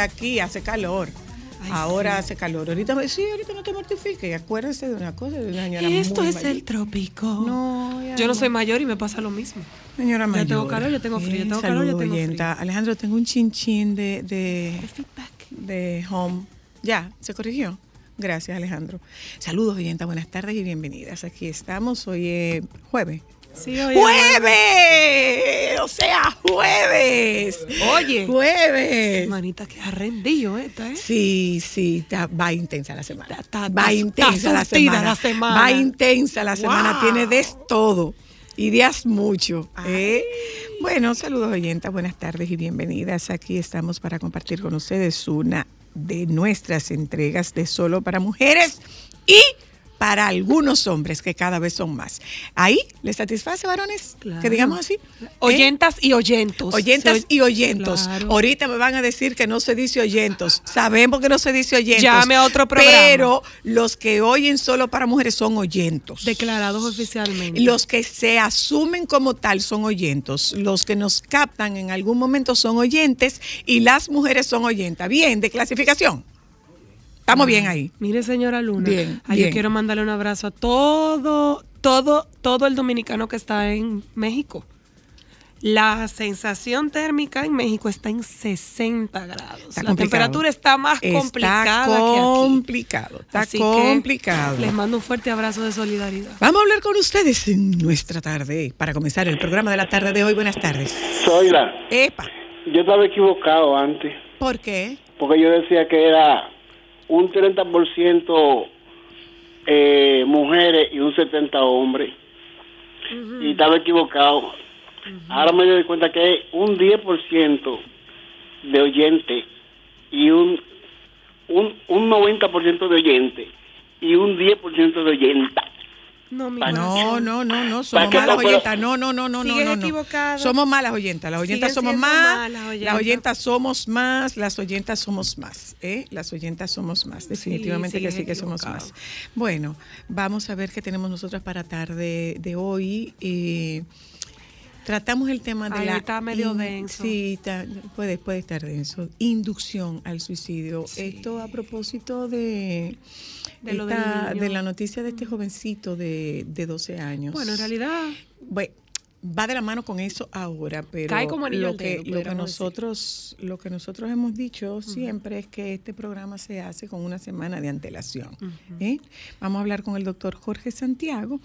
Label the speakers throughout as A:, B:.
A: Aquí? Hace calor.
B: Ay,
A: ahora
B: sí.
A: hace calor. Ahorita me sí, ahorita no te mortifiques. Acuérdense de una cosa, de una señora
B: Esto
A: muy
B: es
A: mayor.
B: el trópico.
A: No, ya
B: Yo no soy mayor y me pasa lo mismo.
A: Señora
B: Yo
A: mayor.
B: tengo calor, yo tengo frío, yo tengo calor, yo
A: saludos,
B: tengo
A: oyenta.
B: frío.
A: Alejandro, tengo un chinchín de, de, de home. Ya, se corrigió. Gracias, Alejandro. Saludos, oyenta. Buenas tardes y bienvenidas. Aquí estamos. Hoy es jueves.
B: Sí.
A: ¡Jueves! Sea, jueves.
B: Oye.
A: Jueves.
B: Manita, que rendido esta, ¿eh?
A: Sí, sí, está- va intensa la semana.
B: Está- está-
A: va intensa la semana.
B: la semana.
A: Va intensa la semana.
B: Wow.
A: Tiene de todo. Y días mucho. ¿eh? Bueno, saludos oyentas, buenas tardes y bienvenidas. Aquí estamos para compartir con ustedes una de nuestras entregas de Solo para Mujeres y para algunos hombres que cada vez son más. ¿Ahí les satisface, varones?
B: Claro.
A: Que digamos así. ¿Eh?
B: Oyentas y oyentos.
A: Oyentas y oyentos.
B: Claro.
A: Ahorita me van a decir que no se dice oyentos. Sabemos que no se dice oyentos.
B: Llame a otro programa.
A: Pero los que oyen solo para mujeres son oyentos.
B: Declarados oficialmente.
A: Los que se asumen como tal son oyentos. Los que nos captan en algún momento son oyentes y las mujeres son oyentas. Bien, de clasificación. Estamos bien ahí.
B: Mire, señora Luna.
A: Bien,
B: ay,
A: bien.
B: Yo quiero mandarle un abrazo a todo, todo, todo el dominicano que está en México. La sensación térmica en México está en 60 grados.
A: Está
B: la
A: complicado.
B: temperatura está más complicada que aquí.
A: complicado. Está
B: Así que
A: complicado.
B: les mando un fuerte abrazo de solidaridad.
A: Vamos a hablar con ustedes en nuestra tarde. Para comenzar el programa de la tarde de hoy. Buenas tardes.
C: Soy la.
A: Epa.
C: Yo estaba equivocado antes,
A: ¿Por qué?
C: porque yo decía que era un 30% eh, mujeres y un 70% hombres. Y estaba equivocado. Ahora me doy cuenta que hay un 10% de oyentes y un, un, un 90% de oyentes y un 10% de oyentas.
B: No, mi
A: No, no, no, no,
C: ¿Para
A: somos malas oyentas. No, no, no, no, no, no. no.
B: equivocado.
A: Somos malas oyentas. Las oyentas somos más.
B: malas oyentas.
A: Las oyentas somos más. Las oyentas somos más. ¿eh? Las oyentas somos más. Definitivamente que sí que somos más. Bueno, vamos a ver qué tenemos nosotras para tarde de hoy. Eh, Tratamos el tema de la...
B: está medio
A: in-
B: denso.
A: Sí, está- puede, puede estar denso. Inducción al suicidio.
B: Sí.
A: Esto a propósito de,
B: De lo del
A: esta-
B: niño.
A: de la noticia de este jovencito de, de 12 años.
B: Bueno, en realidad,
A: Bueno, va de la mano con eso ahora, pero
B: Cae como
A: lo que,
B: dedo,
A: lo que
B: decir.
A: nosotros lo que nosotros hemos dicho siempre es que este programa se hace con una semana de antelación. ¿eh? Vamos a hablar con el doctor Jorge Santiago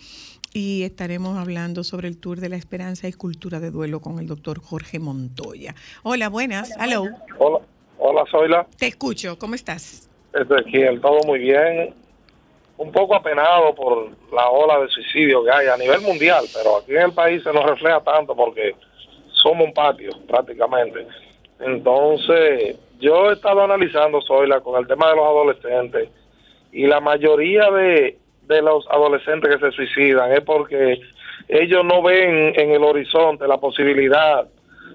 A: y estaremos hablando sobre el Tour de la Esperanza y Cultura de Duelo con el doctor Jorge Montoya. Hola, buenas. Hello.
D: Hola, hola, Zoila.
A: Te escucho. ¿Cómo estás?
D: Ezequiel, todo muy bien. Un poco apenado por la ola de suicidio que hay a nivel mundial, pero aquí en el país se nos refleja tanto porque somos un patio prácticamente. Entonces, yo he estado analizando, Zoila, con el tema de los adolescentes y la mayoría de, de los adolescentes que se suicidan es porque ellos no ven en el horizonte la posibilidad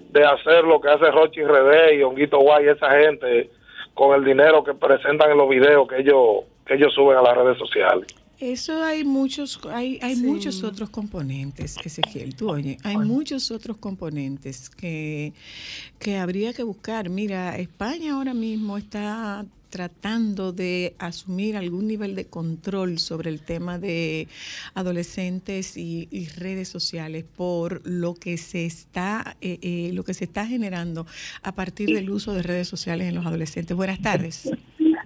D: de hacer lo que hace Rochi Redé y Honguito Guay, esa gente, con el dinero que presentan en los videos que ellos que ellos suben a las redes sociales.
A: Eso hay muchos, hay, hay
B: Sí.
A: muchos otros componentes, Ezequiel. Tú oye, hay muchos otros componentes que, que habría que buscar. Mira, España ahora mismo está tratando de asumir algún nivel de control sobre el tema de adolescentes y, y redes sociales por lo que se está eh, eh, lo que se está generando a partir del uso de redes sociales en los adolescentes. Buenas tardes.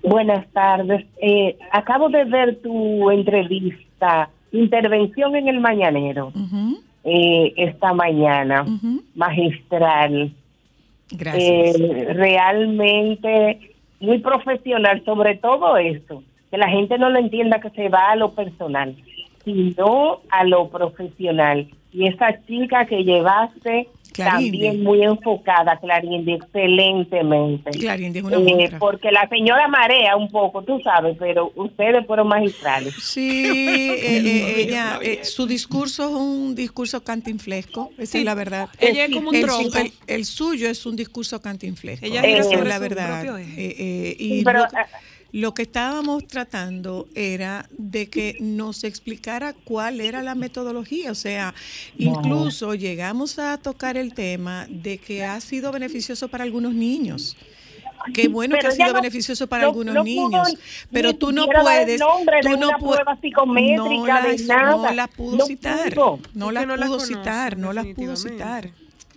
E: Buenas tardes. Eh, acabo de ver tu entrevista, intervención en el Mañanero, eh, esta mañana, magistral.
A: Gracias.
E: Eh, realmente muy profesional sobre todo eso, que la gente no lo entienda que se va a lo personal, sino a lo profesional. Y esa chica que llevaste
A: Clarinde.
E: también muy enfocada, Clarinde, excelentemente.
A: Clarinde es una
E: Eh, porque la señora marea un poco, tú sabes, pero ustedes fueron magistrales.
A: Sí, eh, eh, ella, eh, su discurso es un discurso cantinflesco, esa es la verdad.
B: Ella es como un
A: el,
B: tronco.
A: el- el suyo es un discurso cantinflesco.
B: Ella
A: esa es la verdad. Eh, eh, y
E: Sí, pero,
A: lo que estábamos tratando era de que nos explicara cuál era la metodología. O sea, incluso llegamos a tocar el tema de que ha sido beneficioso para algunos niños. Qué bueno
E: Pero
A: que ha sido
E: no-
A: beneficioso para
E: no-
A: algunos
E: no pudo
A: niños, pero tú no puedes, tú no puedes, no
E: nada.
A: la pudo
E: No
A: citar,
E: pudo.
A: no la
B: que no la
A: pudo
B: conoce,
A: citar, no la pudo citar.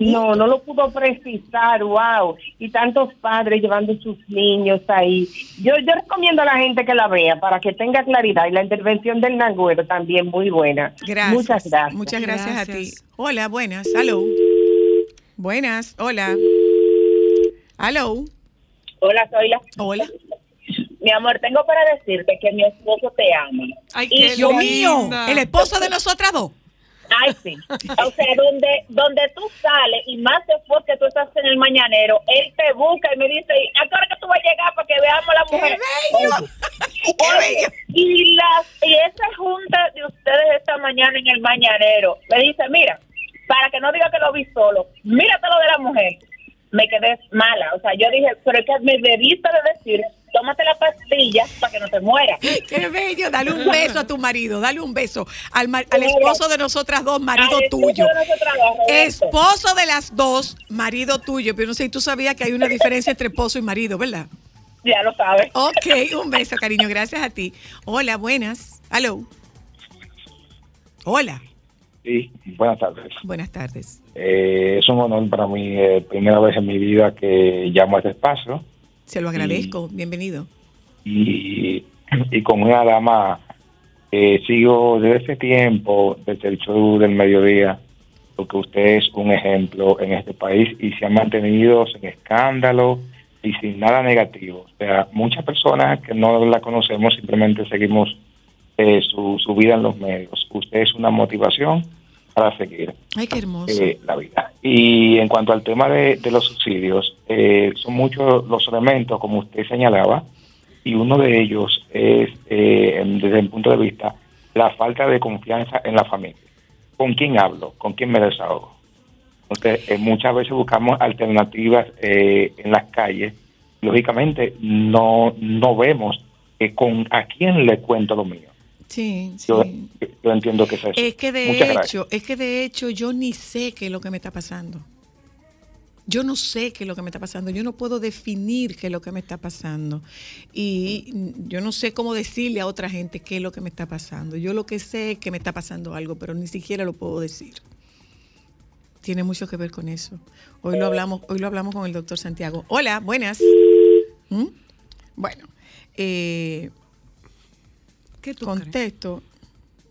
E: No, no lo pudo precisar, wow. Y tantos padres llevando sus niños ahí. Yo, yo recomiendo a la gente que la vea para que tenga claridad. Y la intervención del Nagüero también muy buena.
A: Gracias.
E: Muchas gracias.
A: Muchas gracias, a ti. Hola, buenas. Aló. Buenas. Hola. Aló.
F: Hola, soy la.
A: Hola.
F: Mi amor, tengo para decirte que mi esposo te ama.
B: Ay,
F: Y
B: qué
A: Dios mío, el esposo de nosotras dos.
F: Ay, sí. O sea, donde, donde tú sales y más después que tú estás en el mañanero, él te busca y me dice, ¿a qué hora que tú vas a llegar para que veamos la
A: ¡Qué
F: mujer?
A: bello! ¡Qué bello!
F: y, las, y esa junta de ustedes esta mañana en el mañanero, me dice, mira, para que no diga que lo vi solo, mírate lo de la mujer. Me quedé mala. O sea, yo dije, pero es que me debiste de decir, tómate la pastilla para que no te mueras.
A: ¡Qué bello! Dale un beso a tu marido, dale un beso al, ma- al esposo de nosotras dos, marido
F: Al
A: tuyo.
F: de dos.
A: Esposo de las dos, marido tuyo. Pero no sé si tú sabías que hay una diferencia entre esposo y marido, ¿verdad?
F: Ya lo sabes.
A: Ok, un beso, cariño. Gracias a ti. Hola, buenas. Aló. Hola.
G: Sí, buenas tardes.
A: Buenas tardes.
G: Eh, es un honor para mí, eh, primera vez en mi vida que llamo a este espacio
A: Se lo agradezco. Bienvenido.
G: y, y con una dama que sigo desde ese tiempo, desde el show del mediodía, porque usted es un ejemplo en este país y se ha mantenido sin escándalo y sin nada negativo. O sea, muchas personas que no la conocemos simplemente seguimos eh, su, su vida en los medios. Usted es una motivación para seguir.
A: Ay, qué hermoso.
G: eh, la vida. Y en cuanto al tema de, de los subsidios, eh, son muchos los elementos, como usted señalaba, y uno de ellos es, eh, desde el punto de vista, la falta de confianza en la familia. ¿Con quién hablo? ¿Con quién me desahogo? Entonces, eh, muchas veces buscamos alternativas eh, en las calles. Lógicamente, no, no vemos con a quién le cuento lo mío.
A: Sí, sí.
G: Yo, yo entiendo que es eso.
A: Es que de
G: Muchas gracias.
A: hecho, es que de hecho yo ni sé qué es lo que me está pasando. Yo no sé qué es lo que me está pasando. Yo no puedo definir qué es lo que me está pasando. Y yo no sé cómo decirle a otra gente qué es lo que me está pasando. Yo lo que sé es que me está pasando algo, pero ni siquiera lo puedo decir. Tiene mucho que ver con eso. Hoy lo hablamos, hoy lo hablamos con el doctor Santiago. Hola, buenas. ¿Mm? Bueno, eh,
B: ¿Qué tú crees?
A: contesto.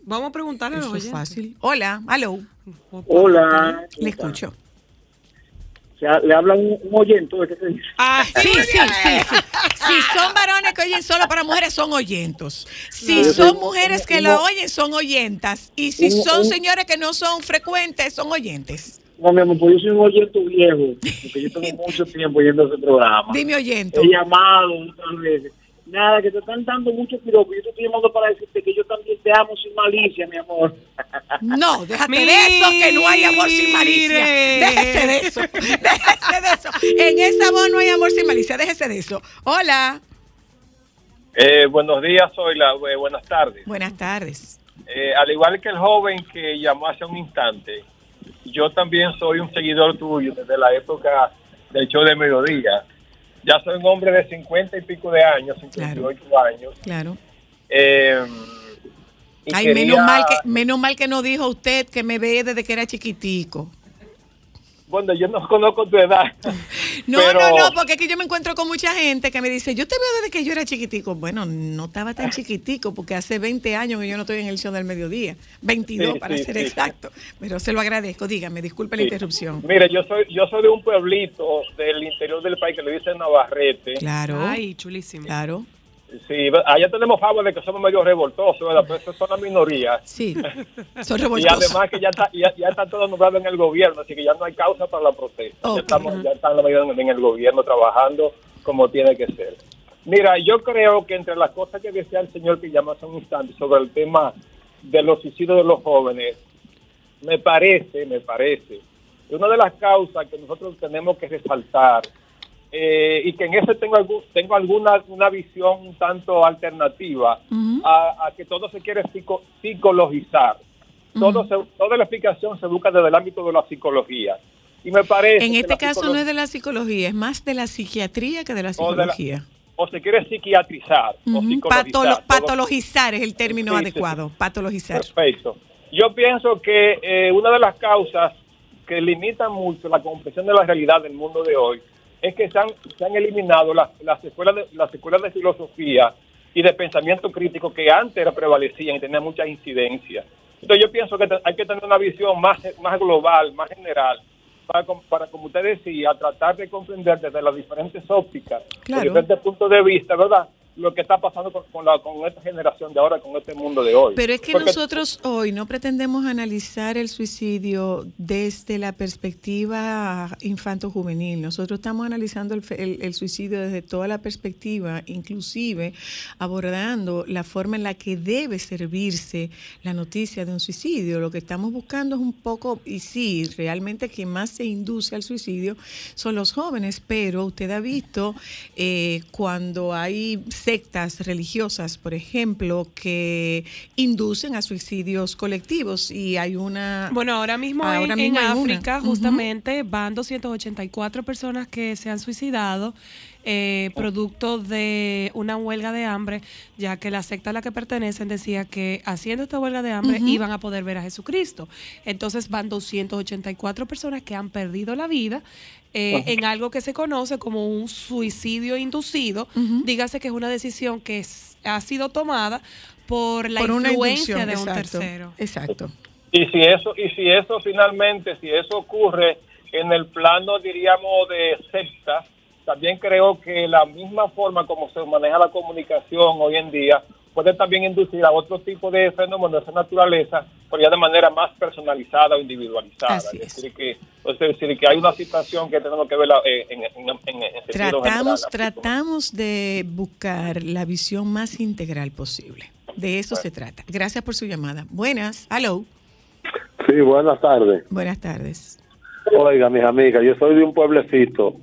B: Vamos a preguntarle a los
A: Eso es
B: oyentes.
A: fácil. Hola, hello.
C: Hola.
A: Le escucho.
C: Le habla un, un oyente.
B: Ah,
A: Sí, sí, sí, sí. Si son varones que oyen solo para mujeres, son oyentos. Si
C: No.
A: son mujeres que la
C: No.
A: oyen, son oyentas. Y si
C: Un-
A: son
C: un-
A: señores que no son frecuentes, son oyentes.
C: No, mi amor, pues yo soy un oyente viejo, porque yo tengo mucho tiempo yendo a ese programa.
A: Dime oyento.
C: He llamado otras veces.
H: Nada, que te están dando mucho piropo. Yo te estoy llamando para decirte que yo también te amo sin malicia, mi amor.
A: No, déjate de eso, que no hay amor sin malicia. Déjese de eso. Déjese de eso. En esa voz no hay amor sin malicia. Déjese de eso. Hola.
I: Eh, buenos días, Zoila. Eh, buenas tardes.
A: Buenas tardes.
I: Eh, al igual que el joven que llamó hace un instante, yo también soy un seguidor tuyo desde la época del show de mediodía. Ya soy un hombre de 50 y pico de años, 58 años.
A: Claro.
I: Eh, y
A: Ay,
I: quería-
A: menos mal que menos mal que no dijo usted que me ve desde que era chiquitico.
I: Bueno, yo no conozco tu edad.
A: No,
I: pero-
A: no, no, porque es que yo me encuentro con mucha gente que me dice, yo te veo desde que yo era chiquitico. Bueno, no estaba tan chiquitico porque hace 20 años que yo no estoy en el show del mediodía. 22
I: Sí,
A: para
I: sí,
A: ser
I: sí,
A: exacto. Pero se lo agradezco. Dígame, disculpe la interrupción.
I: Mire, yo soy yo soy de un pueblito del interior del país que le dicen Navarrete.
A: Claro.
B: Ay, chulísimo.
A: Claro.
I: Sí, allá tenemos fama de que somos medio revoltosos, ¿verdad? Pero eso son la minoría.
A: Sí, son
I: Y
A: revoltosos.
I: además que ya está, ya, ya está todo nombrado en el gobierno, así que ya no hay causa para la protesta. Ya, estamos, ya están en el gobierno trabajando como tiene que ser. Mira, yo creo que entre las cosas que decía el señor que llamó hace un instante sobre el tema de los suicidios de los jóvenes, me parece, me parece, que una de las causas que nosotros tenemos que resaltar eh, y que en eso tengo, algún, tengo alguna una visión un tanto alternativa a, a que todo se quiere psico- psicologizar. Todo se- toda la explicación se busca desde el ámbito de la psicología. Y me parece
A: En este caso no es de la psicología, es más de la psiquiatría que de la psicología.
I: o se quiere psiquiatrizar o.
A: Patolo- patologizar es el término
I: Sí, sí,
A: adecuado. Patologizar.
I: Perfecto. Yo pienso que eh, una de las causas que limitan mucho la comprensión de la realidad del mundo de hoy es que se han, se han eliminado las, las, escuelas de, las escuelas de filosofía y de pensamiento crítico que antes prevalecían y tenían mucha incidencia. Entonces yo pienso que hay que tener una visión más, más global, más general, para, para, como usted decía, tratar de comprender desde las diferentes ópticas,
A: Claro.
I: diferentes puntos de vista, ¿verdad? Lo que está pasando con, con la, con esta generación de ahora, con este mundo de hoy.
A: Pero es que
I: Porque-
A: nosotros hoy no pretendemos analizar el suicidio desde la perspectiva infanto-juvenil. Nosotros estamos analizando el, el- el suicidio desde toda la perspectiva, inclusive abordando la forma en la que debe servirse la noticia de un suicidio. Lo que estamos buscando es un poco, y sí, realmente quien más se induce al suicidio son los jóvenes, pero usted ha visto eh, cuando hay sectas religiosas, por ejemplo, que inducen a suicidios colectivos. Y hay una...
B: Bueno, ahora mismo en-
A: Ahora
B: en,
A: mismo una.
B: África, justamente, van 284 personas que se han suicidado eh, producto de una huelga de hambre, ya que la secta a la que pertenecen decía que haciendo esta huelga de hambre iban a poder ver a Jesucristo. Entonces van 284 personas que han perdido la vida eh, en algo que se conoce como un suicidio inducido. Dígase que es una decisión que es- ha sido tomada por la
A: por
B: influencia de un tercero.
A: Exacto.
I: Y si eso, y si eso finalmente, si eso ocurre en el plano, diríamos, de secta, también creo que la misma forma como se maneja la comunicación hoy en día puede también inducir a otro tipo de fenómenos de esa naturaleza, pero ya de manera más personalizada o individualizada.
A: Así
I: es decir, que, es decir, que hay una situación que tenemos que ver en, en, en, en- en sentido
A: Tratamos,
I: general.
A: tratamos de buscar la visión más integral posible. De eso se trata. Gracias por su llamada. Buenas. Hello.
J: Sí, buenas tardes.
A: Buenas tardes.
J: Oiga, mis amigas, yo soy de un pueblecito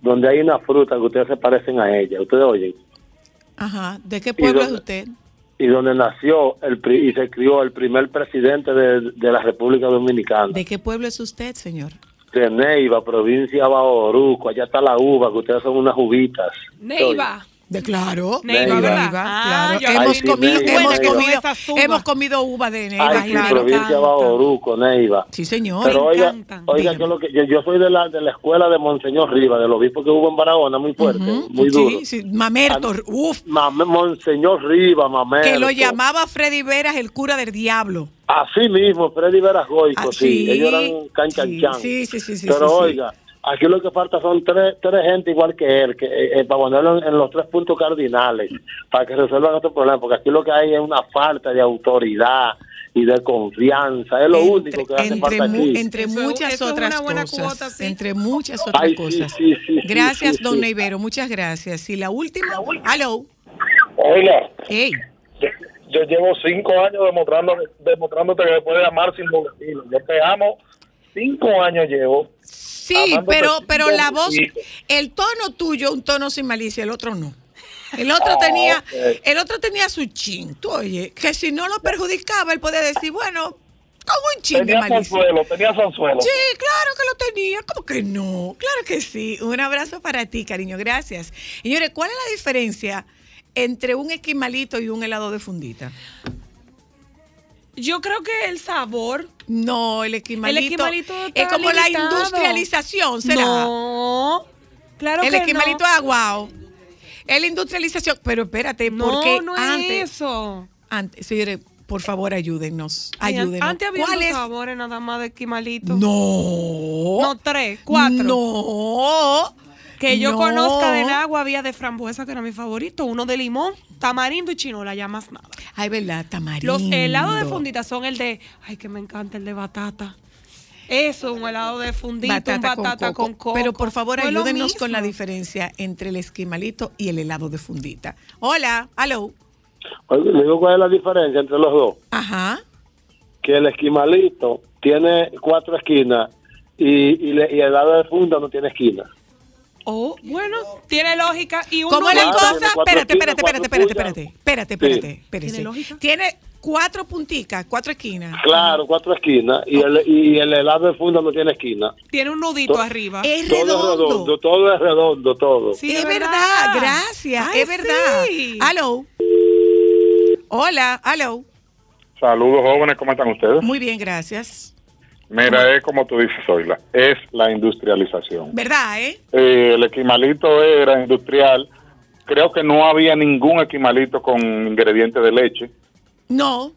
J: donde hay una fruta que ustedes se parecen a ella. ¿Ustedes oyen?
A: Ajá. ¿De qué pueblo es usted?
J: Y donde nació el pri- y se crió el primer presidente de, de la República Dominicana.
A: ¿De qué pueblo es usted, señor?
J: De Neiva, provincia de Bauruco. Allá está la uva, que ustedes son unas uvitas.
B: Neiva.
A: De claro.
J: Neiva.
B: Ah,
A: claro. hemos,
J: sí,
A: comido,
J: Neiva,
A: hemos,
J: Neiva.
A: comido, hemos uva de Neiva.
J: Ay, sí,
A: claro.
J: provincia de Bauruco, Neiva.
A: Sí, señor.
J: Pero oiga, oiga yo, lo que, yo, yo soy de la, de la escuela de Monseñor Riva, del obispo que hubo en Barahona, muy fuerte, muy duro.
A: Sí, sí. Mamerto, uf.
J: Mame- Monseñor Riva, Mamerto.
A: Que lo llamaba Freddy Veras el cura del diablo.
J: Así mismo, Freddy Verasgoico,
A: Ah,
J: sí.
A: sí,
J: Ellos eran canchanchan.
A: sí, sí, sí, sí,
J: Pero
A: sí, sí.
J: oiga, aquí lo que falta son tres, tres gente igual que él, que eh, eh, para ponerlo en, en los tres puntos cardinales, para que resuelvan estos problemas, porque aquí lo que hay es una falta de autoridad y de confianza. Es lo único que hace
A: Entre,
J: falta
A: mu-
J: aquí.
A: entre muchas
B: eso
A: otras
B: una buena
A: cosas.
B: cuota, sí.
A: Entre muchas otras
J: Ay,
A: cosas.
J: sí, sí, sí,
A: gracias,
J: sí,
A: don
J: sí.
A: Neivero, muchas gracias. Y la última, hello.
D: Oiga,
A: Ey,
D: yo, yo llevo cinco años demostrando, demostrándote que me puedes amar sin filo. Yo te amo, cinco años llevo.
A: sí, pero, pero la voz, el tono tuyo, un tono sin malicia, el otro no. El otro
D: Ah,
A: tenía, el otro tenía su chin, tú oye, que si no lo perjudicaba, él podía decir, bueno, con un chin de
D: Tenía
A: malicia.
D: Sanzuelo, tenía Sanzuelo.
A: Sí, claro que lo tenía. ¿Cómo que no? Claro que sí. Un abrazo para ti, cariño. Gracias. Señores, ¿cuál es la diferencia entre un esquimalito y un helado de fundita?
B: Yo creo que el sabor.
A: No, el esquimalito,
B: El esquimalito
A: es como la industrialización, ¿será?
B: No. Claro
A: el
B: que
A: esquimalito
B: no.
A: es aguao. Es la industrialización. Pero espérate,
B: No,
A: porque
B: no es
A: antes,
B: eso.
A: antes, señores, por favor, ayúdennos.
B: Mira,
A: Ayúdennos.
B: Antes había
A: ¿Cuál
B: dos
A: es?
B: sabores nada más de esquimalito.
A: No.
B: No, tres, cuatro.
A: No.
B: Que yo
A: No.
B: conozca de agua había de frambuesa, que era mi favorito. Uno de limón, tamarindo y chinola, ya más nada.
A: Ay, verdad, tamarindo.
B: Los helados de fundita son el de, ay, que me encanta el de batata. Eso, un helado de fundita,
A: batata,
B: un batata
A: con,
B: con,
A: coco. Pero por favor,
B: No
A: ayúdenos con la diferencia entre el esquimalito y el helado de fundita. Hola, hello.
J: Oye, le digo cuál es la diferencia entre los dos.
A: Ajá.
J: Que el esquimalito tiene cuatro esquinas y, y, le- y el lado de funda no tiene esquina.
B: Oh, bueno, tiene lógica. Y un
A: ¿Cómo es la cosa? Espérate, espérate, espérate, espérate, espérate, espérate, espérate, espérate.
B: ¿Tiene lógica?
A: Tiene cuatro punticas, cuatro esquinas.
J: Claro, cuatro esquinas y el, y el helado de funda no tiene esquina.
B: Tiene un nudito
J: To-
B: arriba.
A: Es
J: Todo es
A: redondo.
J: redondo, todo es redondo, todo.
B: Sí,
A: es verdad,
B: verdad.
A: gracias,
B: Ay,
A: es verdad.
B: sí.
A: Hello. Hola, hello.
D: Saludos jóvenes, ¿cómo están ustedes?
A: Muy bien, gracias.
D: Mira, es como tú dices, Zoila, es la industrialización.
A: ¿Verdad, eh?
D: Eh, el esquimalito era industrial. Creo que no había ningún esquimalito con ingredientes de leche.
A: No.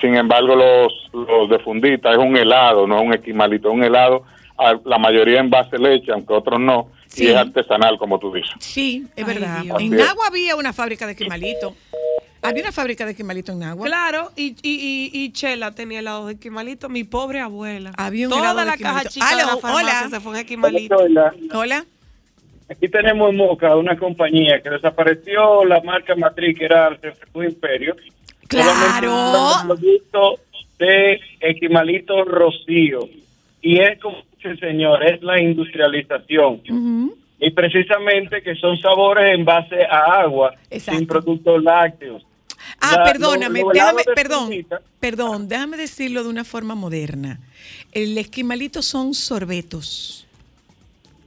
D: Sin embargo, los, los de fundita es un helado, no es un esquimalito, es un helado, la mayoría en base de leche, aunque otros no,
A: Sí.
D: y es artesanal, como tú dices.
A: Sí, es
B: Ay,
A: verdad.
B: Dios.
A: En
D: Así es.
A: Nagua había una fábrica de esquimalito. Había una fábrica de esquimalito en Nagua.
B: Claro, y, y, y, y Chela tenía helado de esquimalito, mi pobre abuela.
A: Había un
B: Toda
A: helado de
B: la caja chica de la farmacia
A: hola.
B: se fue en esquimalito.
H: Hola.
A: Hola.
H: Aquí tenemos en Moca una compañía que desapareció la marca matriz que era Artefacto Imperio.
A: Claro.
H: Producto de Equimalito Rocío. Y es como dice el señor, es la industrialización. Y precisamente que son sabores en base a agua,
A: Exacto.
H: sin productos lácteos.
A: Ah,
H: La-
A: perdóname, déjame, perdón,
H: frutita-
A: perdón, déjame decirlo de una forma moderna. El esquimalito son sorbetos.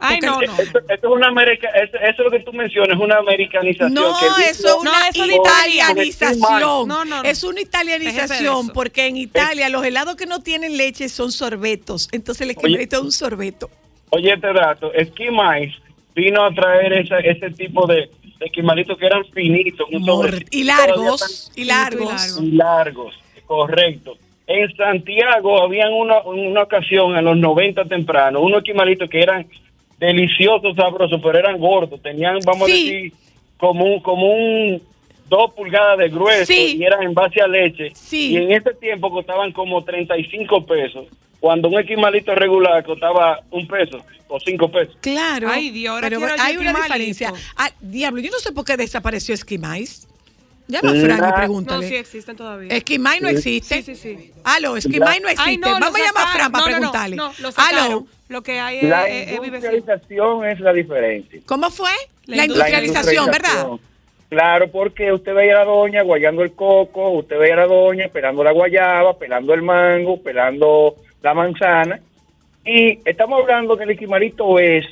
B: Ay, no, no.
H: Esto, esto es una america, eso, eso es lo que tú mencionas, es una americanización.
A: No,
H: que
A: eso es una
B: No, eso
A: italianización.
B: No, no, no.
A: Es una italianización porque en Italia los helados que no tienen leche son sorbetos. Entonces el esquimalito es un sorbeto.
H: Oye, este dato, Esquimais vino a traer esa, ese tipo de, de que eran finitos. un
A: y largos, y largos.
H: y largos, correcto. En Santiago habían una, una ocasión en los 90 temprano, unos esquimalitos que eran deliciosos, sabrosos, pero eran gordos, tenían, vamos
A: Sí.
H: a decir, como un, como un dos pulgadas de grueso
A: Sí.
H: y eran en base a leche.
A: Sí.
H: Y en ese tiempo costaban como 35 pesos, cuando un esquimalito regular costaba un peso o cinco pesos.
A: Claro.
B: Ay, Dios, ahora
A: pero hay una diferencia. Ah, diablo, yo no sé por qué desapareció Esquimais. Llama a Frank y
H: Nah.
A: pregúntale.
B: No, sí existen todavía.
A: Esquimay no existe.
B: Sí, sí, sí.
A: Aló, Esquimay no existe.
B: Ay, no,
A: Vamos a llamar a. Fran para
B: No, no, no,
A: preguntarle.
B: No, lo sacaron.
A: Aló,
B: Lo que hay es,
H: La
B: es- es
H: industrialización es la diferencia.
A: ¿cómo fue?
B: La
A: La, industrialización, ¿verdad?
H: industrialización. Claro, porque usted veía a la doña guayando el coco, usted veía a la doña pelando la guayaba, pelando el mango, pelando la manzana. Y estamos hablando que el equimalito es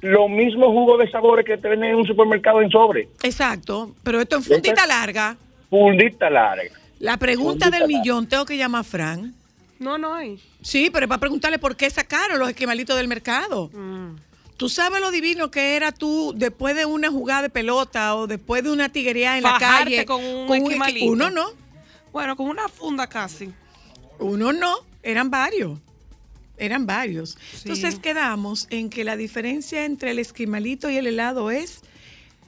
H: lo mismo jugo de sabores que te venden en un supermercado en sobre.
A: Exacto. Pero esto en fundita larga.
H: Fundita larga.
A: La pregunta
H: Fundita
A: del
H: larga.
A: millón, tengo que llamar a Fran.
B: No, no hay.
A: Sí, pero es para preguntarle por qué sacaron los esquimalitos del mercado.
B: Mm.
A: Tú sabes lo divino que era tú después de una jugada de pelota o después de una tigrería en la calle.
B: con un
A: esqui-
B: esquimalito.
A: Uno no,
B: Bueno, con una funda casi.
A: uno no, eran varios. Eran varios.
B: Sí.
A: Entonces quedamos en que la diferencia entre el esquimalito y el helado es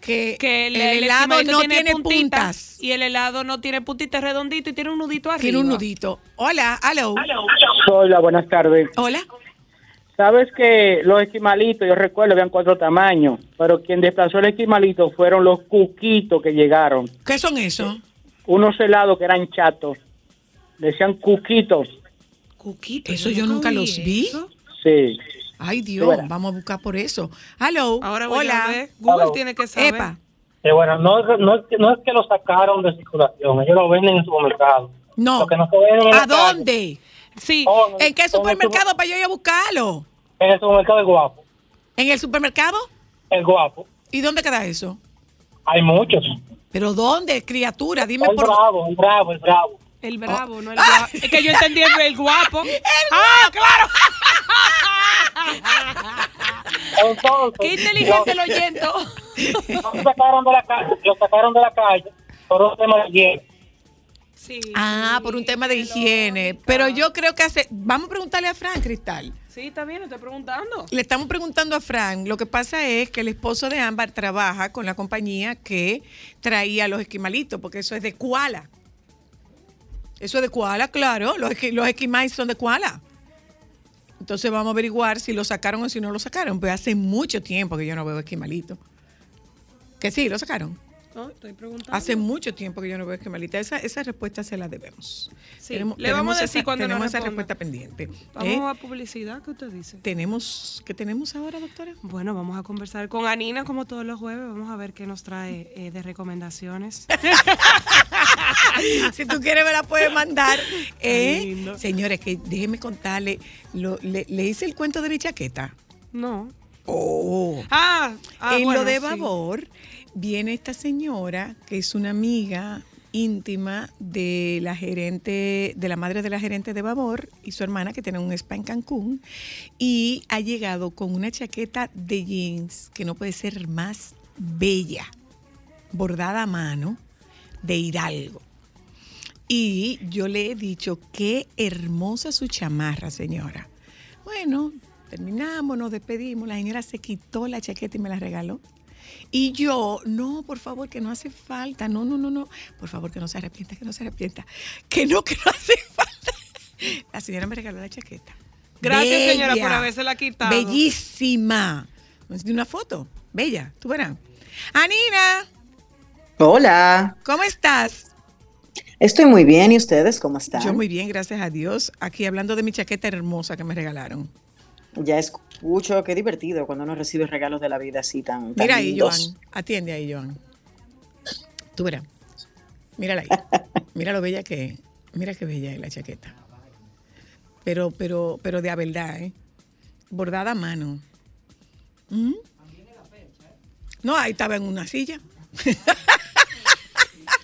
A: que,
B: Que el,
A: el,
B: el
A: helado no
B: tiene,
A: tiene
B: puntitas,
A: puntas.
B: Y el helado no tiene puntitas redondito y tiene un nudito arriba.
A: Tiene un nudito. Hola, hello.
K: Hola, buenas tardes.
A: Hola.
H: Sabes que los esquimalitos, yo recuerdo, habían cuatro tamaños, pero quien desplazó el esquimalito fueron los cuquitos que llegaron.
A: ¿Qué son esos?
H: Unos helados que eran chatos. Decían cuquitos.
A: Eso yo nunca los vi.
H: Sí.
A: Ay, Dios, vamos a buscar por eso. Hello.
B: Ahora voy
A: Hola.
B: a ver. Google
K: Hello.
B: tiene que saber.
A: Epa.
K: Eh, bueno, no, es- no, es que, no es que lo sacaron de circulación, ellos lo venden en el supermercado.
A: No.
K: Lo que no se venden en la
A: ¿A
K: calle,
A: dónde?
B: Sí.
K: oh,
A: ¿En qué
K: el
A: supermercado para yo ir a buscarlo?
K: En el supermercado del Guapo.
A: ¿En el supermercado?
K: El Guapo.
A: ¿Y dónde queda eso?
K: Hay muchos.
A: ¿Pero dónde, criatura? Dime
K: El
A: por
K: Bravo, el Bravo, el Bravo.
B: El bravo, no el
A: Ah.
B: guapo. Es que yo entendí el, el guapo. ¡Ah, claro!
K: Entonces,
B: ¡Qué inteligente lo oyento!
K: Lo sacaron de la calle, lo sacaron de la calle por un tema de higiene.
B: Sí.
A: Ah, por un tema de higiene. Pero yo creo que hace... Vamos a preguntarle a Fran, Cristal.
B: Sí, está bien, estoy preguntando.
A: Le estamos preguntando a Fran. Lo que pasa es que el esposo de Ámbar trabaja con la compañía que traía los esquimalitos, porque eso es de koala. Eso es de koala, claro. Los, los esquimales son de koala. Entonces vamos a averiguar si lo sacaron o si no lo sacaron. Pues hace mucho tiempo que yo no veo esquimalito. Que sí, lo sacaron.
B: No, estoy preguntando.
A: Hace mucho tiempo que yo no veo esquimalita. Esa, esa respuesta se la debemos.
B: Sí, le vamos a decir
A: esa,
B: cuando
A: tenemos
B: nos
A: esa respuesta pendiente.
B: Vamos
A: ¿Eh?
B: a publicidad, ¿qué usted dice?
A: Tenemos, ¿Qué tenemos ahora, doctora?
B: Bueno, vamos a conversar con Anina como todos los jueves. Vamos a ver qué nos trae eh, de recomendaciones.
A: si tú quieres me la puedes mandar. ¿eh? Señores, que déjeme contarle, lo- le, le hice el cuento de mi chaqueta.
B: No.
A: Oh.
B: Ah, ah,
A: en
B: bueno,
A: lo de
B: sí.
A: Viene esta señora que es una amiga íntima de la gerente, de la madre de la gerente de Babor y su hermana que tienen un spa en Cancún y ha llegado con una chaqueta de jeans que no puede ser más bella, bordada a mano de Hidalgo. Y yo le he dicho, qué hermosa su chamarra, señora. Bueno, terminamos, nos despedimos, la señora se quitó la chaqueta y me la regaló. Y yo, no, por favor, que no hace falta, no, no, no, no, por favor, que no se arrepienta, que no se arrepienta, que no, que no hace falta. La señora me regaló la chaqueta.
B: Gracias, señora, por habérsela quitado.
A: Bellísima. ¿De una foto? Bella, tú verás. Anina,
L: Hola,
A: ¿cómo estás?
L: estoy muy bien. ¿Y ustedes cómo están?
A: Yo muy bien, gracias a Dios. Aquí hablando de mi chaqueta hermosa que me regalaron.
L: Ya escucho, qué divertido cuando uno recibe regalos de la vida así tan, tan
A: Mira ahí,
L: lindos.
A: Joan. Atiende ahí, Joan. Tú verás. Mírala ahí. Mira lo bella que es. Mira qué bella es la chaqueta. Pero, pero, pero de a verdad, ¿eh? Bordada a mano. ¿Mm? No, ahí estaba en una silla.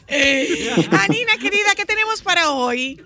A: Anina, querida, ¿qué tenemos para hoy?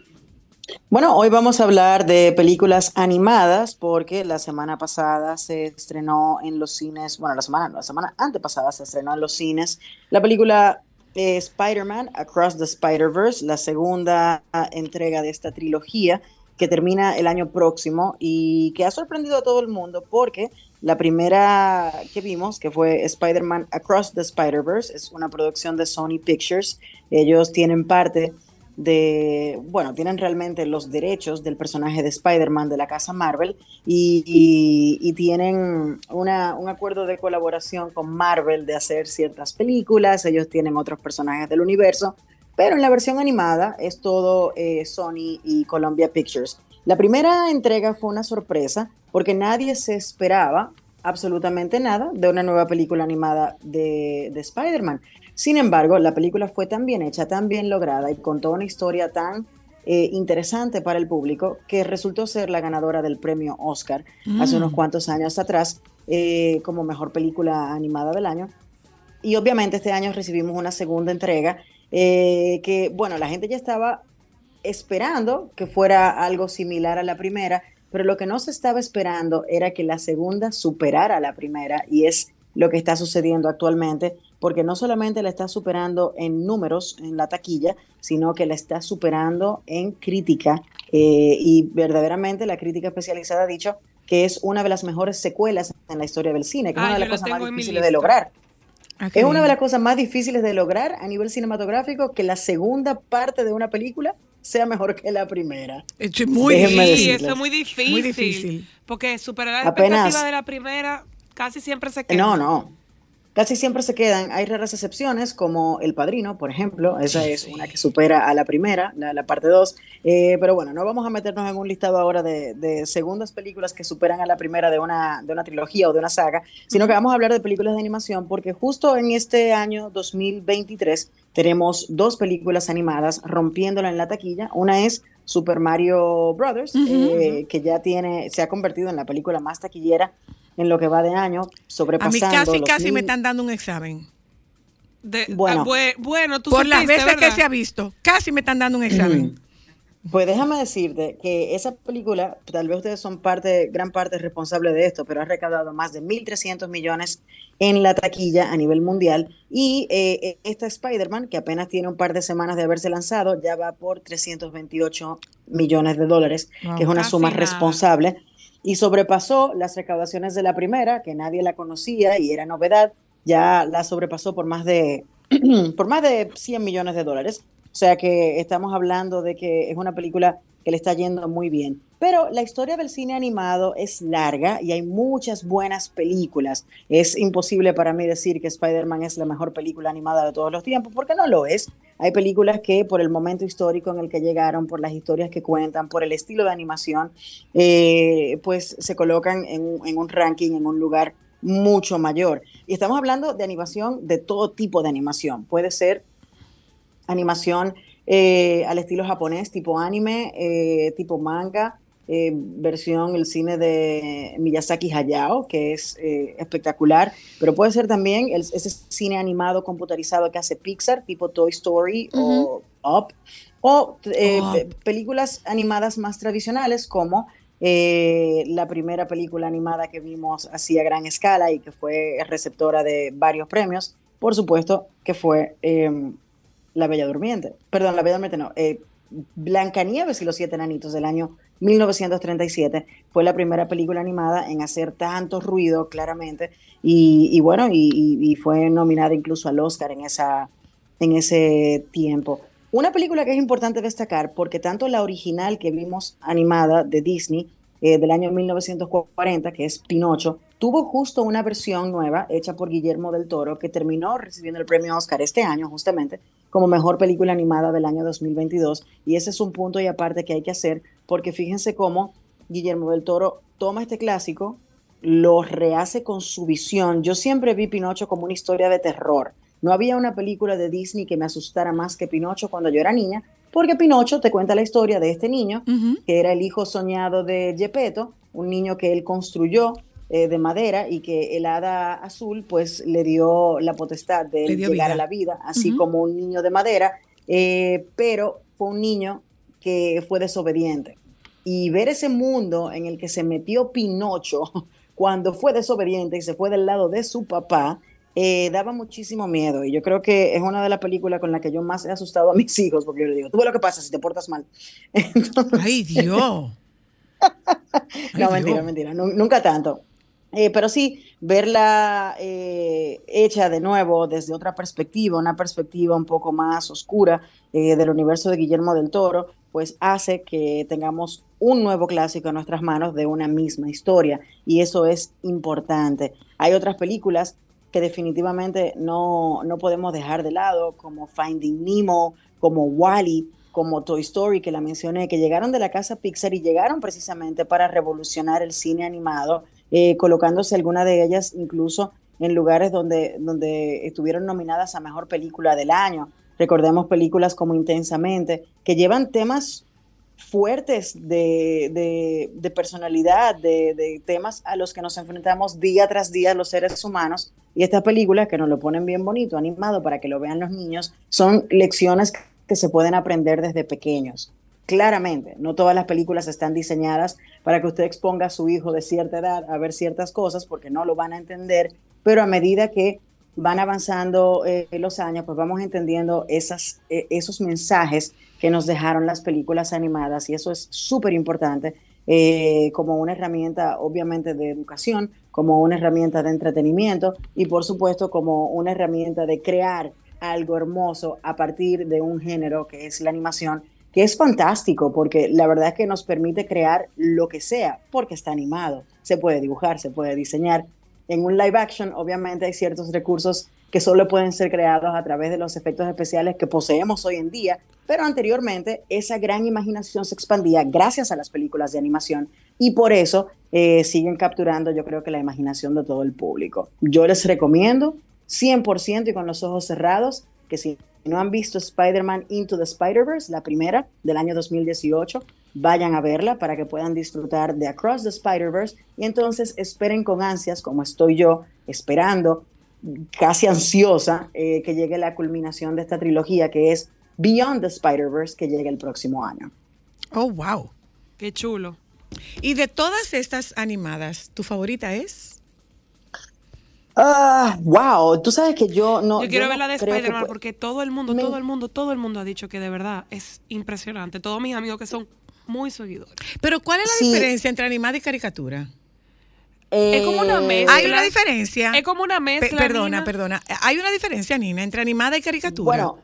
L: Bueno, hoy vamos a hablar de películas animadas porque la semana pasada se estrenó en los cines, bueno, la semana, la semana antepasada se estrenó en los cines la película eh, Spider-Man Across the Spider-Verse, la segunda entrega de esta trilogía que termina el año próximo y que ha sorprendido a todo el mundo porque la primera que vimos, que fue Spider-Man Across the Spider-Verse, es una producción de Sony Pictures. Ellos tienen parte de, bueno, tienen realmente los derechos del personaje de Spider-Man de la casa Marvel y, tienen una- un acuerdo de colaboración con Marvel de hacer ciertas películas, ellos tienen otros personajes del universo, pero en la versión animada es todo eh, Sony y Columbia Pictures. La primera entrega fue una sorpresa porque nadie se esperaba absolutamente nada de una nueva película animada de, de Spider-Man. Sin embargo, la película fue tan bien hecha, tan bien lograda y contó una historia tan eh, interesante para el público que resultó ser la ganadora del premio Oscar hace
M: Mm.
L: unos cuantos años atrás eh, como mejor película animada del año. Y obviamente este año recibimos una segunda entrega eh, que, bueno, la gente ya estaba esperando que fuera algo similar a la primera, pero lo que no se estaba esperando era que la segunda superara a la primera y es lo que está sucediendo actualmente, porque no solamente la está superando en números en la taquilla, sino que la está superando en crítica eh, y verdaderamente la crítica especializada ha dicho que es una de las mejores secuelas en la historia del cine, que es
B: Ah,
L: una de las
B: la
L: cosas más difíciles de lograr. Es una de las cosas más difíciles de lograr a nivel cinematográfico que la segunda parte de una película sea mejor que la primera.
A: Es muy
B: Sí, eso es muy difícil.
A: Muy difícil.
B: Porque superar la
L: Apenas-
B: expectativa de la primera casi siempre se queda.
L: No, no. Casi siempre se quedan. Hay raras excepciones, como El Padrino, por ejemplo. Esa es una que supera a la primera, la, la parte 2. pero bueno, no vamos a meternos en un listado ahora de, de segundas películas que superan a la primera de una, de una trilogía o de una saga, sino que vamos a hablar de películas de animación, porque justo en este año 2023 tenemos dos películas animadas rompiéndola en la taquilla. Una es Super Mario Brothers, eh, que ya tiene, se ha convertido en la película más taquillera en lo que va de año,
A: A mí
L: sobrepasando
A: casi,
L: los
A: casi me están dando un examen.
B: De-
L: Bueno.
B: ah, bue- bueno, tú
A: Por las veces que se ha visto, casi me están dando un examen.
L: Pues déjame decirte que esa película, tal vez ustedes son parte, gran parte responsable de esto, pero ha recaudado más de 1.300 millones en la taquilla a nivel mundial. Y eh, esta Spider-Man, que apenas tiene un par de semanas de haberse lanzado, ya va por 328 millones de dólares,
M: Wow.
L: que es una suma
M: nada.
L: responsable. Y sobrepasó las recaudaciones de la primera, que nadie la conocía y era novedad, ya la sobrepasó por más de, por más de 100 millones de dólares. Sea que estamos hablando de que es una película que le está yendo muy bien. Pero la historia del cine animado es larga y hay muchas buenas películas. Es imposible para mí decir que Spider-Man es la mejor película animada de todos los tiempos, porque no lo es. Hay películas que por el momento histórico en el que llegaron, por las historias que cuentan, por el estilo de animación, eh, pues se colocan en un ranking, en un lugar mucho mayor. Y estamos hablando de animación, de todo tipo de animación. Puede ser animación eh, al estilo japonés, tipo anime, eh, tipo manga, eh, versión el cine de Miyazaki Hayao, que es eh, espectacular, pero puede ser también el- ese cine animado computarizado que hace Pixar, tipo Toy Story o Up, o
A: Up.
L: pe- películas animadas más tradicionales como eh, la primera película animada que vimos así a gran escala y que fue receptora de varios premios, por supuesto que fue eh, La Bella Durmiente. Perdón, La Bella Durmiente no. Eh, Blancanieves y los Siete Enanitos del año 1937 fue la primera película animada en hacer tanto ruido, claramente, y, bueno, y fue nominada incluso al Oscar en, esa, en ese tiempo. Una película que es importante destacar porque tanto la original que vimos animada de Disney eh, del año 1940, que es Pinocho, tuvo justo una versión nueva hecha por Guillermo del Toro que terminó recibiendo el premio Oscar este año justamente como mejor película animada del año 2022 y ese es un punto y aparte que hay que hacer porque fíjense cómo Guillermo del Toro toma este clásico, lo rehace con su visión. Yo siempre vi Pinocho como una historia de terror. No había una película de Disney que me asustara más que Pinocho cuando yo era niña, porque Pinocho te cuenta la historia de este niño, que era el hijo soñado de Gepetto, un niño que él construyó eh, de madera y que el hada azul pues le dio la potestad de él llegar
A: vida.
L: a la vida, así como un niño de madera, eh, pero fue un niño que fue desobediente. Y ver ese mundo en el que se metió Pinocho cuando fue desobediente y se fue del lado de su papá, eh, daba muchísimo miedo. Y yo creo que es una de las películas con las que yo más he asustado a mis hijos, porque yo les digo, tú ves lo que pasa si te portas mal.
A: Ay, Dios.
L: no,
A: Ay,
L: mentira,
A: Dios.
L: mentira, nu- nunca tanto. Eh, pero sí, verla eh, hecha de nuevo desde otra perspectiva, una perspectiva un poco más oscura eh, del universo de Guillermo del Toro, pues hace que tengamos un nuevo clásico en nuestras manos de una misma historia y eso es importante. Hay otras películas que definitivamente no, no podemos dejar de lado, como Finding Nemo, como Wally, como Toy Story, que la mencioné, que llegaron de la casa Pixar y llegaron precisamente para revolucionar el cine animado, eh, colocándose algunas de ellas incluso en lugares donde, donde estuvieron nominadas a Mejor Película del Año. Recordemos películas como Intensamente, que llevan temas fuertes de, de- de personalidad, de, de temas a los que nos enfrentamos día tras día los seres humanos. Y estas películas que nos lo ponen bien bonito, animado para que lo vean los niños, son lecciones que se pueden aprender desde pequeños. Claramente, no todas las películas están diseñadas para que usted exponga a su hijo de cierta edad a ver ciertas cosas porque no lo van a entender, pero a medida que van avanzando eh, los años, pues vamos entendiendo eh, esos mensajes que nos dejaron las películas animadas y eso es súper importante eh, como una herramienta obviamente de educación, como una herramienta de entretenimiento y por supuesto como una herramienta de crear algo hermoso a partir de un género que es la animación que es fantástico porque la verdad es que nos permite crear lo que sea, porque está animado, se puede dibujar, se puede diseñar. En un live action, obviamente, hay ciertos recursos que solo pueden ser creados a través de los efectos especiales que poseemos hoy en día, pero anteriormente esa gran imaginación se expandía gracias a las películas de animación y por eso eh, siguen capturando yo creo que la imaginación de todo el público. Yo les recomiendo 100% y con los ojos cerrados que si no han visto Spider-Man Into the Spider-Verse, la primera del año 2018, vayan a verla para que puedan disfrutar de Across the Spider-Verse y entonces esperen con ansias, como estoy yo, esperando, casi ansiosa, eh, que llegue la culminación de esta trilogía que es Beyond the Spider-Verse, que llegue el próximo año.
A: Oh, wow.
B: Qué chulo.
A: Y de todas estas animadas, ¿tu favorita es?
L: Ah, wow, tú sabes que yo no.
B: Yo quiero
L: no
B: ver la de Spider-Man porque todo el mundo,
L: Me-
B: todo el mundo, todo el mundo ha dicho que de verdad es impresionante. Todos mis amigos que son muy seguidores.
A: Pero ¿cuál es la
L: Sí.
A: diferencia entre animada y caricatura?
B: Es como una
L: Eh,
B: mezcla.
A: Hay una diferencia.
B: Es como una mezcla.
A: perdona,
B: Nina.
A: perdona. Hay una diferencia, Nina, entre animada y caricatura.
L: Bueno,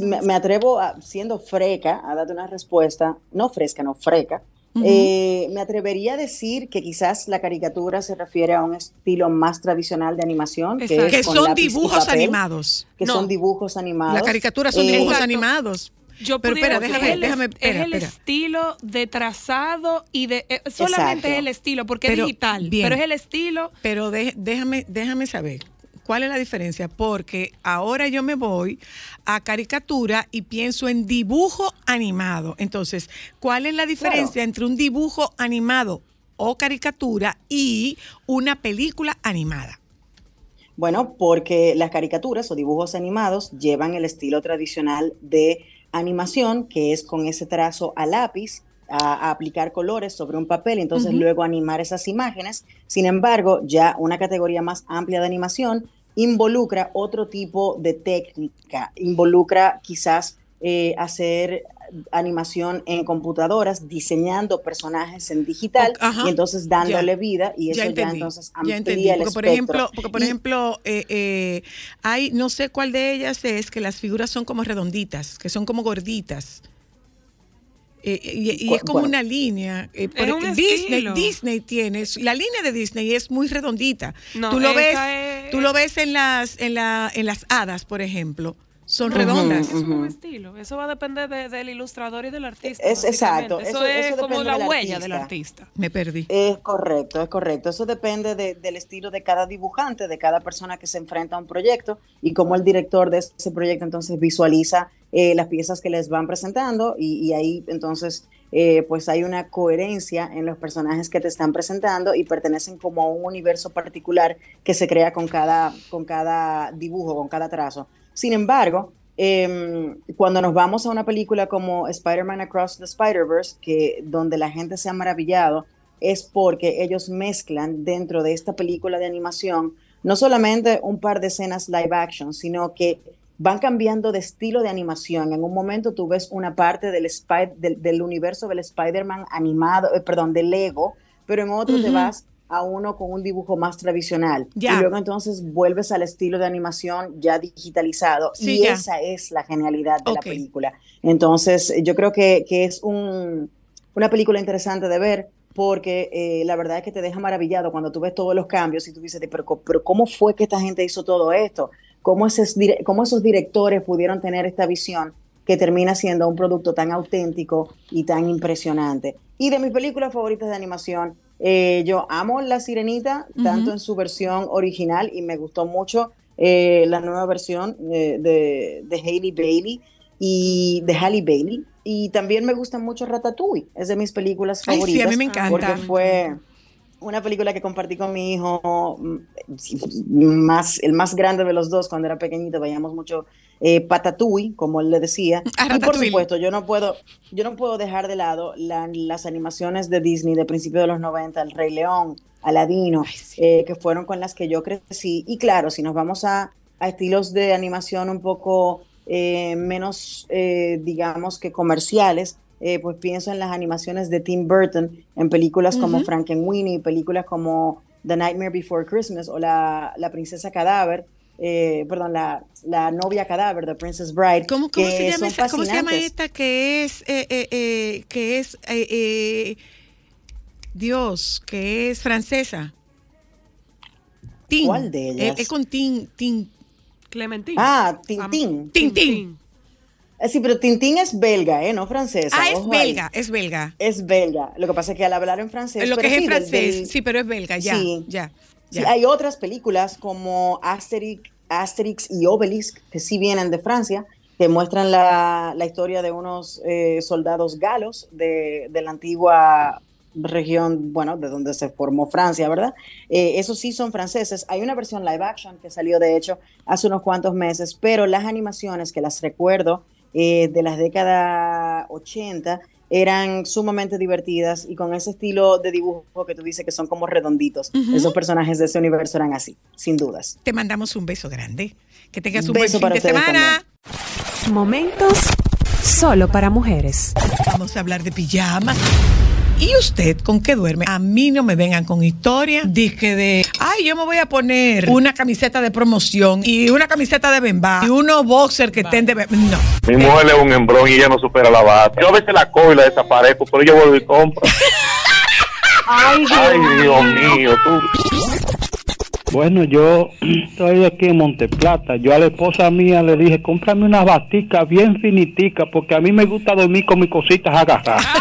L: me, me atrevo, a, siendo freca, a darte una respuesta, no fresca, no freca. Eh, me atrevería a decir que quizás la caricatura se refiere a un estilo más tradicional de animación, que, es
A: son dibujos
L: papel,
A: animados.
L: Que
A: No.
L: son dibujos animados.
A: Las caricaturas son
L: Eh,
A: dibujos
B: Exacto.
A: animados.
B: Yo
A: Pero
B: pudiera
A: espera, déjame,
B: es el,
A: déjame,
B: es
A: espera,
B: el
A: espera.
B: estilo de trazado y de eh, solamente
L: Exacto.
B: es el estilo porque
A: Pero,
B: es digital,
A: bien.
B: pero es el estilo.
A: Pero de- déjame, déjame saber. ¿Cuál es la diferencia? Porque ahora yo me voy a caricatura y pienso en dibujo animado. Entonces, ¿cuál es la diferencia entre un dibujo animado o caricatura y una película animada?
L: Bueno, porque las caricaturas o dibujos animados llevan el estilo tradicional de animación, que es con ese trazo a lápiz, a, a aplicar colores sobre un papel y entonces luego animar esas imágenes. Sin embargo, ya una categoría más amplia de animación involucra otro tipo de técnica, involucra quizás eh, hacer animación en computadoras, diseñando personajes en digital
A: ajá,
L: y entonces dándole
A: ya.
L: vida y eso ya,
A: entendí,
L: entonces
A: ya
L: amplía
A: entendí,
L: el
A: porque por
L: espectro.
A: ejemplo, porque por
L: Y-
A: ejemplo, eh, eh, hay no sé cuál de ellas es que las figuras son como redonditas, que son como gorditas. Eh, y, y es como una línea. eh, por-
B: un
A: Disney. Disney tiene la línea de Disney es muy redondita.
B: No,
A: tú lo ves,
B: es-
A: tú lo ves en las en la en las hadas, por ejemplo, son
B: No,
A: redondas.
B: Es un estilo. Eso va a depender de- del ilustrador y del artista.
L: Es exacto, eso-
B: Eso, es
L: eso
B: como la
L: del
B: huella
L: artista.
B: del artista.
A: Me perdí.
L: Es correcto, es correcto. Eso depende de- del estilo de cada dibujante, de cada persona que se enfrenta a un proyecto y cómo el director de ese proyecto entonces visualiza eh, las piezas que les van presentando y, ahí entonces eh, pues hay una coherencia en los personajes que te están presentando y pertenecen como a un universo particular que se crea con cada, con cada dibujo, con cada trazo. Sin embargo, em, cuando nos vamos a una película como Spider-Man Across the Spider-Verse, que donde la gente se ha maravillado, es porque ellos mezclan dentro de esta película de animación no solamente un par de escenas live action, sino que van cambiando de estilo de animación. En un momento tú ves una parte del, Spy- del, del universo del Spider-Man animado, eh, perdón, de Lego, pero en otro te
A: Ujú.
L: vas a uno con un dibujo más tradicional.
A: Ya.
L: Y luego entonces vuelves al estilo de animación ya digitalizado.
A: Sí,
L: y
A: ya.
L: esa es la genialidad de la película. Entonces, yo creo que, que es un, una película interesante de ver porque eh, la verdad es que te deja maravillado cuando tú ves todos los cambios y tú dices, pero, pero ¿cómo fue que esta gente hizo todo esto? ¿Cómo, esos cómo esos directores pudieron tener esta visión que termina siendo un producto tan auténtico y tan impresionante? Y de mis películas favoritas de animación, eh, yo amo La Sirenita, tanto
A: Ujú.
L: en su versión original y me gustó mucho eh, la nueva versión eh, de, de Hailey Bailey y de Halle Bailey. Y también me gusta mucho Ratatouille, es de mis películas
A: Ay, sí,
L: favoritas.
A: a mí me encanta.
L: Porque fue una película que compartí con mi hijo, mm, más, el más grande de los dos, cuando era pequeñito, veíamos mucho eh, Patatouille, como él le decía.
A: Ah,
L: y por supuesto, yo no puedo, yo no puedo dejar de lado la- las animaciones de Disney de principios de los 90, El Rey León, Aladino, eh, que fueron con las que yo crecí. Y claro, si nos vamos a, a estilos de animación un poco eh, menos, eh, digamos que comerciales, eh, pues pienso en las animaciones de Tim Burton, en películas como
A: Ujú.
L: Frankenweenie, películas como The Nightmare Before Christmas o La, La Princesa Cadáver, eh, perdón, la, la novia cadáver de Princess Bride.
A: ¿Cómo, cómo
L: que
A: se llama
L: son
A: esa- cómo se llama esta que es, eh, eh, eh, que es, eh, eh, Dios, que es francesa? Tin.
L: ¿Cuál de ellas?
A: Es, es con Tin, Tin.
B: Clementín.
L: Ah, Tintín.
A: Tintín.
L: Eh, Sí, pero Tintín es belga, ¿eh? No francesa.
A: Ah, es
L: ahí.
A: belga, es belga.
L: Es belga. Lo que pasa es que al hablar en francés.
A: Lo que es en
L: sí,
A: francés,
L: del-
A: sí, pero es belga, ya,
L: Sí.
A: ya.
L: Sí, hay otras películas como Asterix, Asterix y Obelix, que sí vienen de Francia, que muestran la, la historia de unos eh, soldados galos de, de la antigua región, bueno, de donde se formó Francia, ¿verdad? Eh, esos sí son franceses. Hay una versión live action que salió, de hecho, hace unos cuantos meses, pero las animaciones que las recuerdo eh, de las décadas 80 eran sumamente divertidas y con ese estilo de dibujo que tú dices que son como redonditos. Esos personajes de ese universo eran así, sin dudas.
A: Te mandamos un beso grande. Que tengas un
L: Beso
A: buen fin
L: para
A: de
L: ustedes
A: semana.
N: Momentos solo para mujeres.
A: Vamos a hablar de pijamas. ¿Y usted con qué duerme? A mí no me vengan con historia. Dije de, ay, yo me voy a poner una camiseta de promoción y una camiseta de bemba y unos boxer que estén de bemba. No.
D: Mi mujer es un embrón y ella no supera la bata. Yo a veces la cojo y la desaparezco, pero yo vuelvo y compro.
K: Ay,
D: Ay, Dios mío, tú.
K: Bueno, yo estoy aquí en Monteplata. Yo a la esposa mía le dije, cómprame unas baticas bien finiticas, porque a mí me gusta dormir con mis cositas agarradas.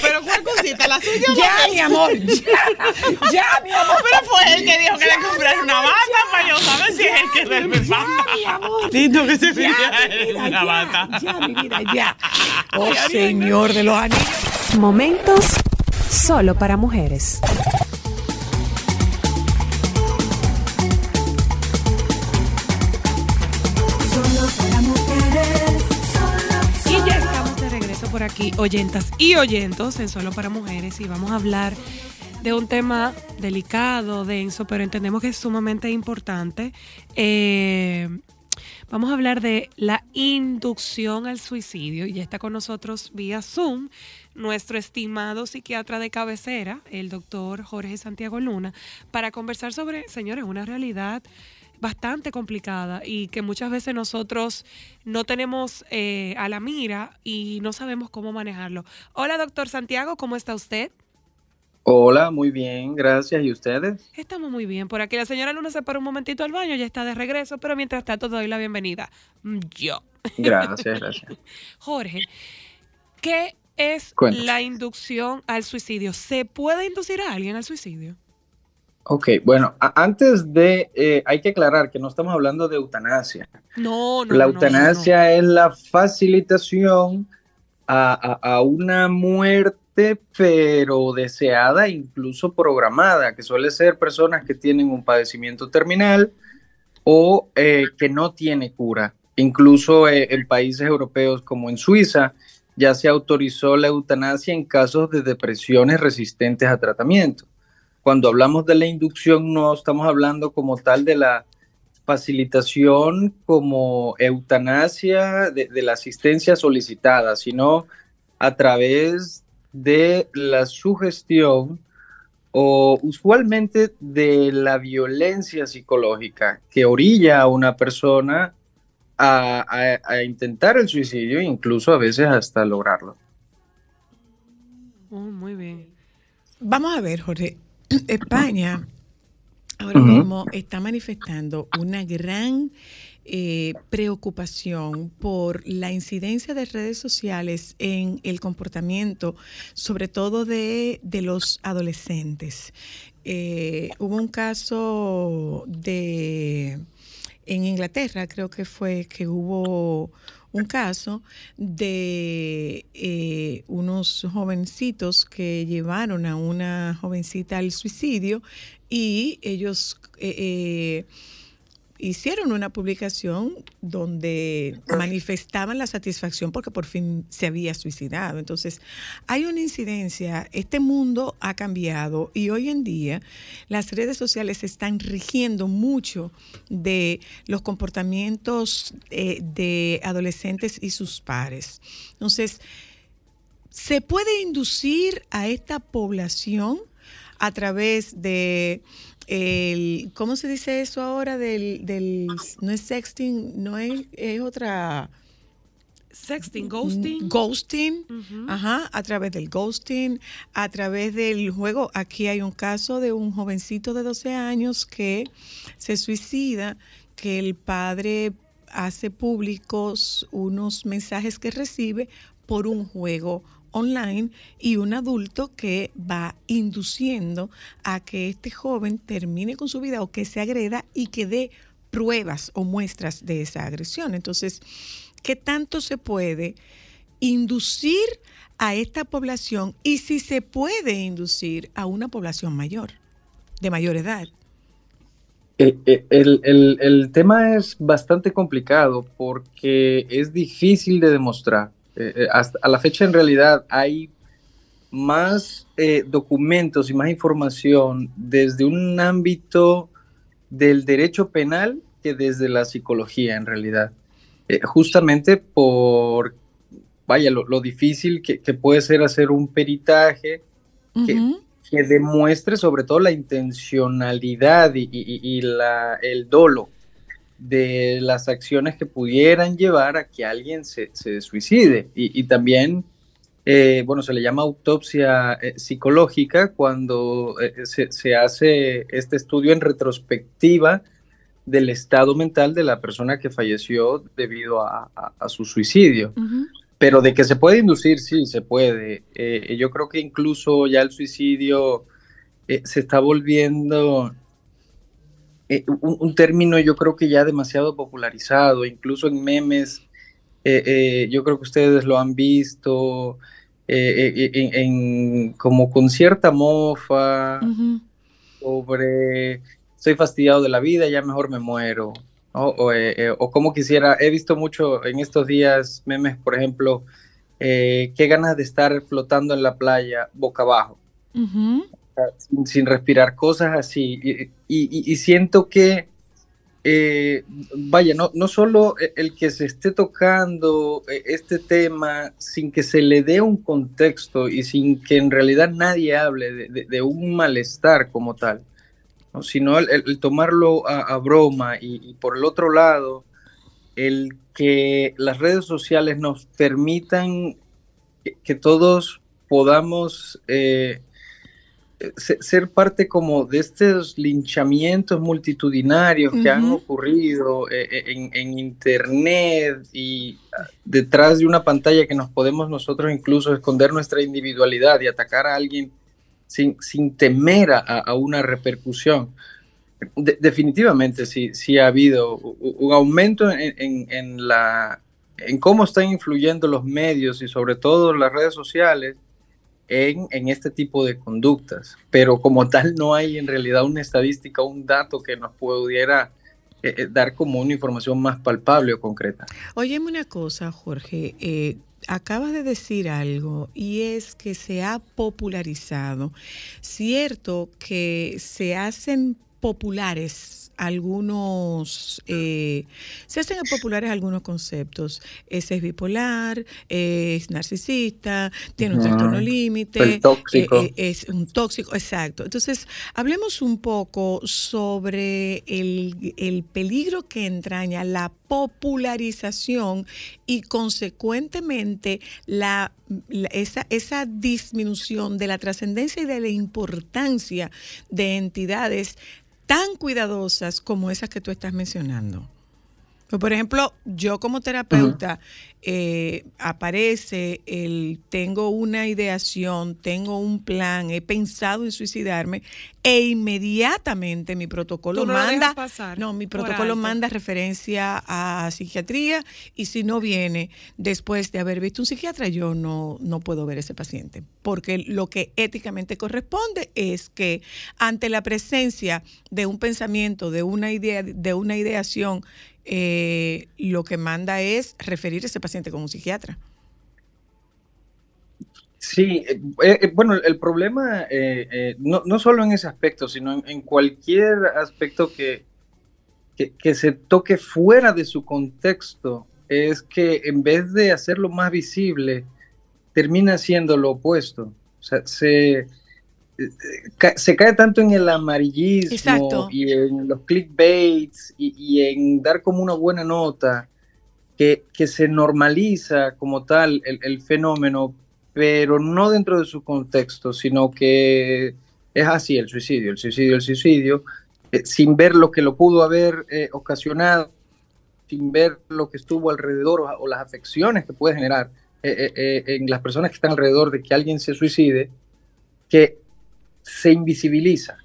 A: Pero cuál cosita, la suya. Ya, mi amor. Ya, ya, mi amor. Pero fue él que dijo que le comprara una bata para yo saber si es el que duerme bata. mi amor. Lindo que se en una bata. Ya, mi vida, ya. Oh, señor de los anillos.
N: Momentos solo para mujeres.
B: Por aquí, oyentas y oyentos en Solo para Mujeres, y vamos a hablar de un tema delicado, denso, pero entendemos que es sumamente importante. Eh, vamos a hablar de la inducción al suicidio, y ya está con nosotros vía Zoom nuestro estimado psiquiatra de cabecera, el doctor Jorge Santiago Luna, para conversar sobre, señores, una realidad bastante complicada y que muchas veces nosotros no tenemos eh, a la mira y no sabemos cómo manejarlo. Hola, doctor Santiago, ¿cómo está usted?
M: Hola, muy bien, gracias. ¿Y ustedes?
B: Estamos muy bien. Por aquí la señora Luna se para un momentito al baño, ya está de regreso, pero mientras tanto doy la bienvenida. Mm, Yo.
M: Gracias, gracias.
B: Jorge, ¿qué es
M: Cuéntame.
B: la inducción al suicidio? ¿Se puede inducir a alguien al suicidio?
M: Ok, bueno, antes de, eh, hay que aclarar que no estamos hablando de eutanasia.
B: No, no.
M: la
B: no, no,
M: eutanasia es la facilitación a, a- a una muerte, pero deseada, incluso programada, que suele ser personas que tienen un padecimiento terminal o eh, que no tiene cura. Incluso eh, en países europeos como en Suiza ya se autorizó la eutanasia en casos de depresiones resistentes a tratamiento. Cuando hablamos de la inducción no estamos hablando como tal de la facilitación como eutanasia de, de la asistencia solicitada, sino a través de la sugestión o usualmente de la violencia psicológica que orilla a una persona a, a- a intentar el suicidio, incluso a veces hasta lograrlo.
B: Oh, muy bien.
A: Vamos a ver, Jorge. España ahora mismo está manifestando una gran eh, preocupación por la incidencia de redes sociales en el comportamiento, sobre todo de, de los adolescentes. Eh, hubo un caso de en Inglaterra, creo que fue que hubo un caso de eh, unos jovencitos que llevaron a una jovencita al suicidio y ellos eh, eh, hicieron una publicación donde manifestaban la satisfacción porque por fin se había suicidado. Entonces, hay una incidencia, este mundo ha cambiado y hoy en día las redes sociales están rigiendo mucho de los comportamientos eh, de adolescentes y sus pares. Entonces, ¿se puede inducir a esta población a través de el, ¿cómo se dice eso ahora? Del, del no es sexting, no es, es otra
B: Sexting, ghosting.
A: ghosting, ajá, a través del ghosting, a través del juego. Aquí hay un caso de un jovencito de 12 años que se suicida, que el padre hace públicos unos mensajes que recibe por un juego online y un adulto que va induciendo a que este joven termine con su vida o que se agreda y que dé pruebas o muestras de esa agresión. Entonces, ¿qué tanto se puede inducir a esta población y si se puede inducir a una población mayor, de mayor edad?
M: Eh, eh, el, el- el tema es bastante complicado porque es difícil de demostrar. Eh, eh, hasta a la fecha, en realidad, hay más eh, documentos y más información desde un ámbito del derecho penal que desde la psicología, en realidad. Eh, justamente por, vaya, lo, lo difícil que, que puede ser hacer un peritaje que, que demuestre sobre todo la intencionalidad y, y- y la, el dolo de las acciones que pudieran llevar a que alguien se, se suicide. Y, y también, eh, bueno, se le llama autopsia eh, psicológica cuando eh, se, se hace este estudio en retrospectiva del estado mental de la persona que falleció debido a, a- a su suicidio. Pero de que se puede inducir, sí, se puede. Yo creo que incluso ya el suicidio se está volviendo eh, un, un término yo creo que ya demasiado popularizado, incluso en memes, eh, eh, yo creo que ustedes lo han visto, en, en- como con cierta mofa sobre estoy fastidiado de la vida, ya mejor me muero. ¿no? O, o como quisiera, he visto mucho en estos días memes, por ejemplo, qué ganas de estar flotando en la playa boca abajo sin, respirar, cosas así. Y, siento que, eh, vaya, no, no solo e- el que se esté tocando eh, este tema sin que se le dé un contexto y sin que en realidad nadie hable de, un malestar como tal, ¿no? sino el, tomarlo a, broma y, por el otro lado, el que las redes sociales nos permitan que, todos podamos eh, ser parte como de estos linchamientos multitudinarios que han ocurrido eh, eh, en, en internet y ah, detrás de una pantalla que nos podemos nosotros incluso esconder nuestra individualidad y atacar a alguien sin, sin temer a, a una repercusión. De- definitivamente sí, sí ha habido un aumento en, en- en la, en cómo están influyendo los medios y sobre todo las redes sociales en, en este tipo de conductas, pero como tal no hay en realidad una estadística, un dato que nos pudiera eh, eh, dar como una información más palpable o concreta.
A: Óyeme una cosa, Jorge. eh, acabas de decir algo y es que se ha popularizado. Cierto que se hacen populares algunos, eh, se hacen populares algunos conceptos. Ese es bipolar, es narcisista, tiene un trastorno límite, eh, eh, es un tóxico, exacto. Entonces, hablemos un poco sobre el, el peligro que entraña la popularización y consecuentemente la, la- esa, esa disminución de la trascendencia y de la importancia de entidades tan cuidadosas como esas que tú estás mencionando. Pues, Por ejemplo, yo como terapeuta eh, aparece el tengo una ideación, tengo un plan, he pensado en suicidarme e inmediatamente mi protocolo
B: no
A: manda, no, mi protocolo
B: alto.
A: manda referencia a psiquiatría y si no viene después de haber visto un psiquiatra, yo no, no puedo ver ese paciente, porque lo que éticamente corresponde es que ante la presencia de un pensamiento, de una idea, de una ideación, eh, lo que manda es referir a ese paciente con un psiquiatra.
M: Sí, eh, eh, bueno, el problema eh, eh, no, no solo en ese aspecto, sino en, en cualquier aspecto que, que, que se toque fuera de su contexto, es que en vez de hacerlo más visible, termina siendo lo opuesto. O sea, se, se cae tanto en el amarillismo
A: Exacto.
M: y en los clickbaits y, y en dar como una buena nota que, que se normaliza como tal el, el fenómeno, pero no dentro de su contexto, sino que es así el suicidio, el suicidio, el suicidio, eh, sin ver lo que lo pudo haber eh, ocasionado, sin ver lo que estuvo alrededor o, o las afecciones que puede generar eh, eh, eh, en las personas que están alrededor de que alguien se suicide, que se invisibiliza.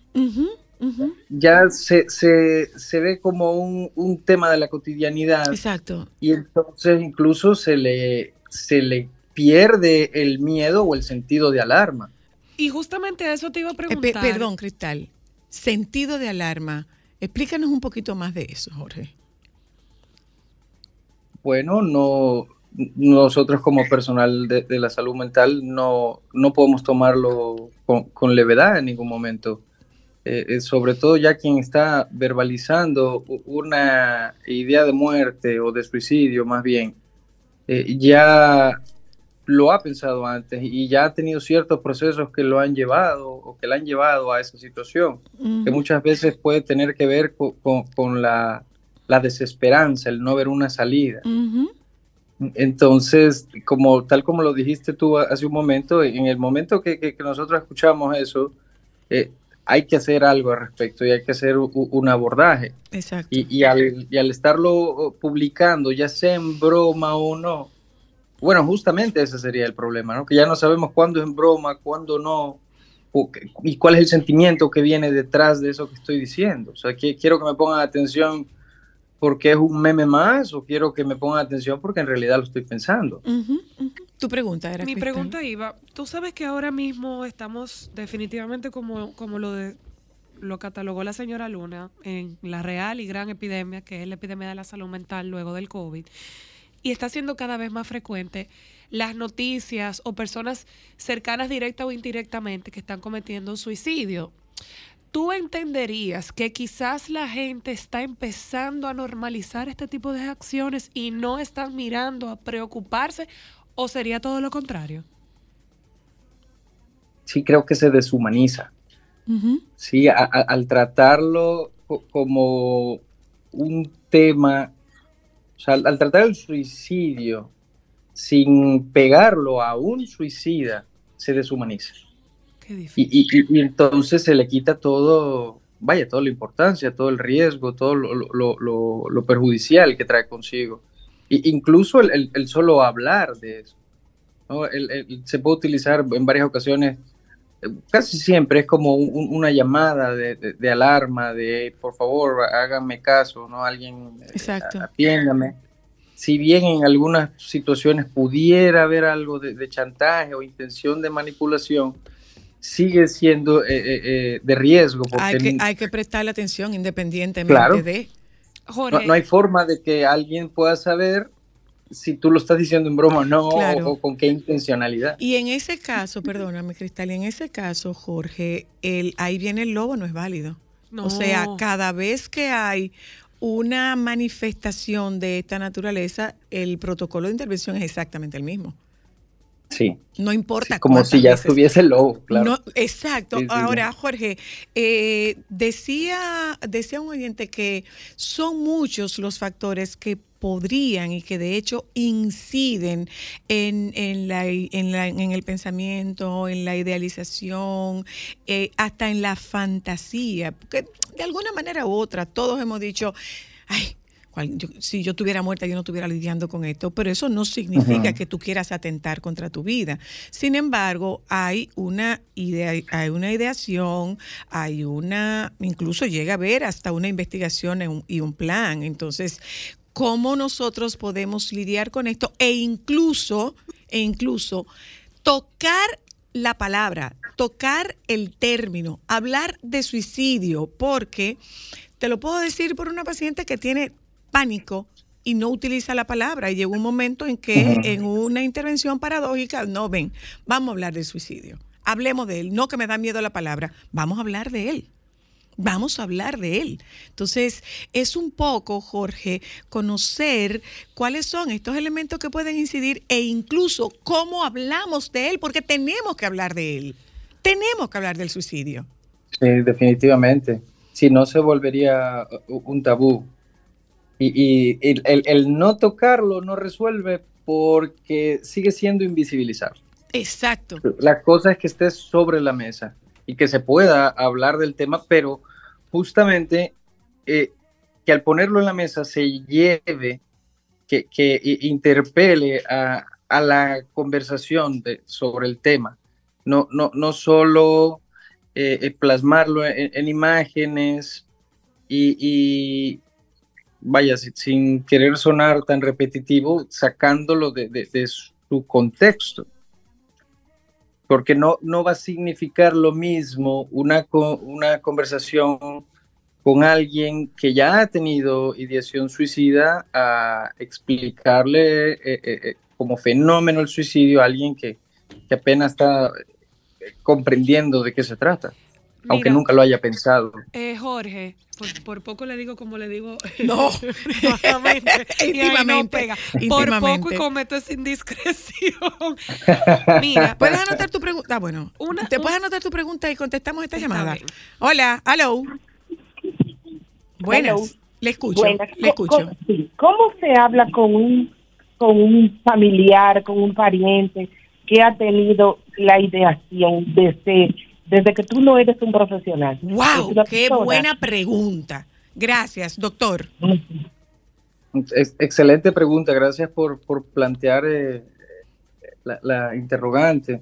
M: Ya se, se, se ve como un, un tema de la cotidianidad.
A: Exacto.
M: Y entonces incluso se le, se le pierde el miedo o el sentido de alarma.
B: Y justamente a eso te iba a
A: Eh,
B: preguntar.
A: perdón, Cristal. Sentido de alarma. Explícanos un poquito más de eso, Jorge.
M: Bueno, no, nosotros como personal de, de la salud mental no, no podemos tomarlo con, con levedad en ningún momento. Eh, eh, sobre todo ya quien está verbalizando una idea de muerte o de suicidio más bien, eh, ya lo ha pensado antes y ya ha tenido ciertos procesos que lo han llevado o que la han llevado a esa situación, que
O: Ujú.
M: muchas veces puede tener que ver co- con, con la, la desesperanza, el no ver una salida. Entonces, como tal como lo dijiste tú hace un momento, en el momento que, que- que nosotros escuchamos eso, eh, hay que hacer algo al respecto y hay que hacer un abordaje.
A: Exacto.
M: Y, y al, y al estarlo publicando, ya sea en broma o no, bueno, justamente ese sería el problema, ¿no? Que ya no sabemos cuándo es en broma, cuándo no, y cuál es el sentimiento que viene detrás de eso que estoy diciendo. O sea, que, quiero que me pongan atención porque es un meme más o quiero que me pongan atención porque en realidad lo estoy pensando.
A: Tu pregunta era
B: Mi
A: Cristal.
B: pregunta iba, tú sabes que ahora mismo estamos definitivamente como, como lo de lo catalogó la señora Luna en la real y gran epidemia, que es la epidemia de la salud mental luego del COVID. Y está siendo cada vez más frecuente las noticias o personas cercanas directa o indirectamente que están cometiendo suicidio. ¿Tú entenderías que quizás la gente está empezando a normalizar este tipo de acciones y no están mirando a preocuparse o sería todo lo contrario?
M: Sí creo que se deshumaniza. Sí, a- a- al tratarlo co- como un tema, o sea, al, al tratar el suicidio sin pegarlo a un suicida, se deshumaniza. Y, y- y- y entonces se le quita todo, vaya, toda la importancia, todo el riesgo, todo lo, lo- lo- lo- perjudicial que trae consigo. Y incluso el, el- el solo hablar de eso. ¿no? El- se puede utilizar en varias ocasiones casi siempre es como un- un- una llamada de, de- de alarma, de por favor háganme caso, ¿no? Alguien eh,
A: Exacto.
M: atiéndame. Si bien en algunas situaciones pudiera haber algo de, de chantaje o intención de manipulación, sigue siendo eh, eh, eh, de riesgo. Porque
A: Hay que, hay que prestarle atención independientemente
M: Claro.
A: de.
M: no, no hay forma de que alguien pueda saber si tú lo estás diciendo en broma o no,
A: Claro.
M: o, o con qué intencionalidad.
A: Y en ese caso, perdóname, Cristal, y en ese caso, Jorge, el ahí viene el lobo, no es válido.
B: No.
A: O sea, cada vez que hay una manifestación de esta naturaleza, el protocolo de intervención es exactamente el mismo.
M: Sí.
A: No importa.
M: como si ya estuviese lobo, claro.
A: No, exacto.
M: Sí, sí,
A: Ahora, Jorge, eh, decía, decía un oyente que son muchos los factores que podrían y que de hecho inciden en, en, la, en, la- en el pensamiento, en la idealización, eh, hasta en la fantasía. Porque de alguna manera u otra todos hemos dicho, ay, cual- yo- si yo tuviera muerta, yo no estuviera lidiando con esto, pero eso no significa que tú quieras atentar contra tu vida. Sin embargo, hay una idea, hay una ideación, hay una, incluso llega a haber hasta una investigación y un plan. Entonces, ¿cómo nosotros podemos lidiar con esto? E incluso, e incluso tocar la palabra, tocar el término, hablar de suicidio, porque te lo puedo decir por una paciente que tiene pánico y no utiliza la palabra. Y llegó un momento en que en una intervención paradójica, no, ven, vamos a hablar del suicidio. Hablemos de él, no que me da miedo la palabra, vamos a hablar de él. Vamos a hablar de él. Entonces, es un poco, Jorge, conocer cuáles son estos elementos que pueden incidir e incluso cómo hablamos de él, porque tenemos que hablar de él. tenemos que hablar del suicidio.
M: Sí, definitivamente. Si no, se volvería uh, un tabú. Y, y el, el- el no tocarlo no resuelve porque sigue siendo invisibilizado.
A: Exacto.
M: La cosa es que esté sobre la mesa y que se pueda hablar del tema, pero justamente eh, que al ponerlo en la mesa se lleve, que, que interpele a, a la conversación de- sobre el tema. No, no, no solo eh, eh, plasmarlo en, en imágenes y, y, vaya, si- sin querer sonar tan repetitivo, sacándolo de, de- su contexto. Porque no, no va a significar lo mismo una, una conversación con alguien que ya ha tenido ideación suicida a explicarle eh, eh, eh, como fenómeno el suicidio a alguien que, que apenas está comprendiendo de qué se trata, aunque
B: Mira.
M: nunca lo haya pensado.
B: Eh, Jorge, por, por poco le digo como le digo.
A: No.
B: ahí no
A: Íntimamente,
B: pega. Por poco
A: íntimamente.
B: y cometo esa indiscreción. Mira,
A: ¿Puedes anotar tu pregunta? Ah, bueno.
B: Una-
A: ¿Te
B: un-
A: puedes anotar tu pregunta y contestamos esta
B: Está
A: llamada?
B: bien.
A: Hola, hello. Buenas.
E: Hello.
A: Le escucho.
E: Buenas.
A: Le escucho.
E: sí. ¿Cómo se habla con un, con un familiar, con un pariente que ha tenido la ideación desde, desde que tú no eres un profesional?
A: ¡Wow! ¡Qué
E: persona.
A: buena pregunta! Gracias, doctor.
M: Ex- excelente pregunta, gracias por, por plantear eh, la, la interrogante.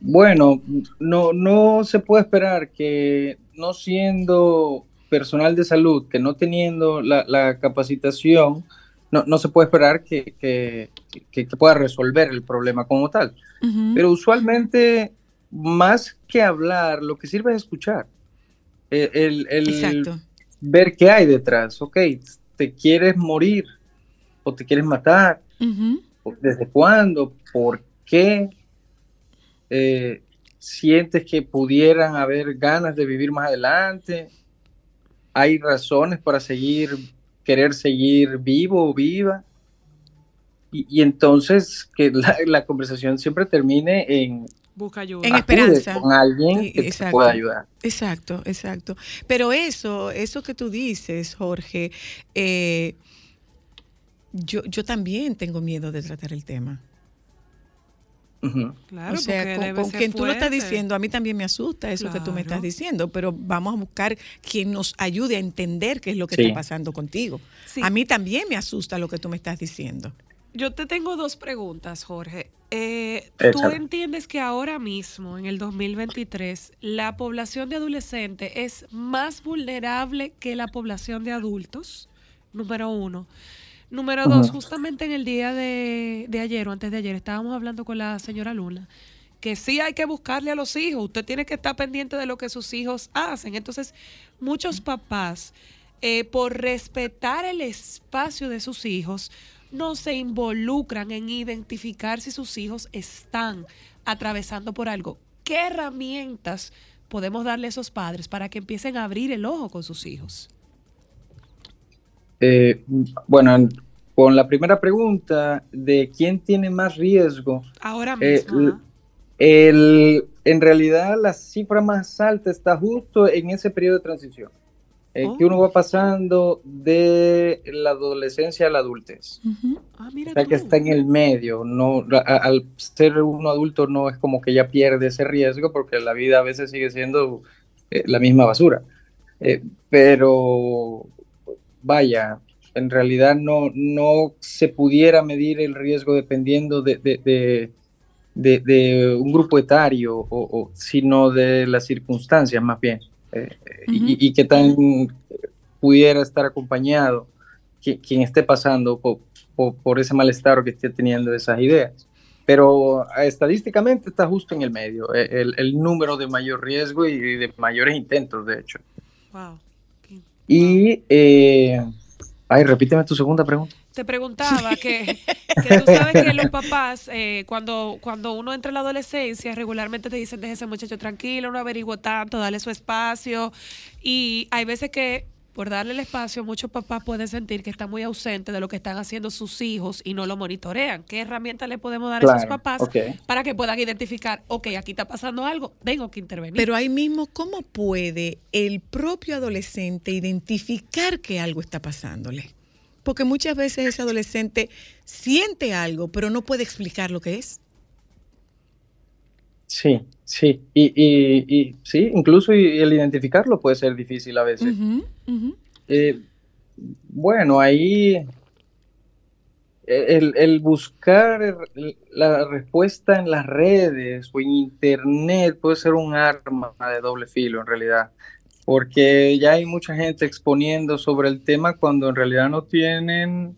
M: Bueno, no, no se puede esperar que no siendo personal de salud, que no teniendo la, la capacitación, no, no se puede esperar que, que- que- que pueda resolver el problema como tal. Pero usualmente, más que hablar, lo que sirve es escuchar. Eh, El, el- ver qué hay detrás. Ok, ¿te quieres morir o te quieres matar? ¿O ¿Desde cuándo? ¿Por qué? Eh, ¿Sientes que pudieran haber ganas de vivir más adelante? ¿Hay razones para seguir, querer seguir vivo o viva? Y, y entonces que la, la conversación siempre termine en,
B: busca ayuda.
A: En
M: acude
A: esperanza.
M: con alguien que te
A: exacto.
M: pueda ayudar.
A: Exacto, exacto. Pero eso, eso que tú dices, Jorge, eh, yo, yo también tengo miedo de tratar el tema.
M: Ujú.
B: Claro,
A: o sea, con, quien tú lo estás diciendo, a mí también me asusta eso que tú me estás diciendo, pero vamos a buscar quien nos ayude a entender qué es lo que
M: Sí.
A: está pasando contigo.
B: Sí.
A: A mí también me asusta lo que tú me estás diciendo.
B: Yo te tengo dos preguntas, Jorge. Eh, ¿Tú entiendes que ahora mismo, en el 2023, la población de adolescentes es más vulnerable que la población de adultos? Número uno. Número dos, justamente en el día de, de ayer o antes de ayer estábamos hablando con la señora Luna que sí hay que buscarle a los hijos, usted tiene que estar pendiente de lo que sus hijos hacen. Entonces, muchos papás, eh, por respetar el espacio de sus hijos, no se involucran en identificar si sus hijos están atravesando por algo. ¿Qué herramientas podemos darle a esos padres para que empiecen a abrir el ojo con sus hijos?
M: Eh, bueno, en- con la primera pregunta de quién tiene más riesgo,
B: Ahora
M: eh,
B: mismo.
M: el- en realidad la cifra más alta está justo en ese periodo de transición, eh, que uno va pasando de la adolescencia a la adultez.
B: Ah, mira
M: O sea, que
B: tú.
M: está en el medio. No, a- al ser uno adulto no es como que ya pierde ese riesgo porque la vida a veces sigue siendo eh, la misma basura. Eh, pero vaya, en realidad no, no se pudiera medir el riesgo dependiendo de, de- de- de- de un grupo etario, o, o- sino de las circunstancias más bien. Eh, y, y qué tan pudiera estar acompañado qui- quien esté pasando po- po- por, ese malestar o que esté teniendo esas ideas. Pero eh, estadísticamente está justo en el medio, eh, el, el número de mayor riesgo y de mayores intentos, de hecho.
B: Wow.
M: Y, eh, ay, repíteme tu segunda pregunta.
B: Te preguntaba que, que tú sabes que los papás, eh, cuando, cuando uno entra en la adolescencia, regularmente te dicen, deje ese muchacho tranquilo, no averiguo tanto, dale su espacio. Y hay veces que por darle el espacio, muchos papás pueden sentir que están muy ausentes de lo que están haciendo sus hijos y no lo monitorean. ¿Qué herramientas le podemos dar a esos papás para que puedan identificar, ok, aquí está pasando algo, tengo que intervenir?
A: Pero ahí mismo, ¿cómo puede el propio adolescente identificar que algo está pasándole? Porque muchas veces ese adolescente siente algo, pero no puede explicar lo que es.
M: Sí, sí. Y, y, y sí, incluso y- el identificarlo puede ser difícil a veces. Eh, bueno, ahí el, el buscar la respuesta en las redes o en internet puede ser un arma de doble filo en realidad, porque ya hay mucha gente exponiendo sobre el tema cuando en realidad no tienen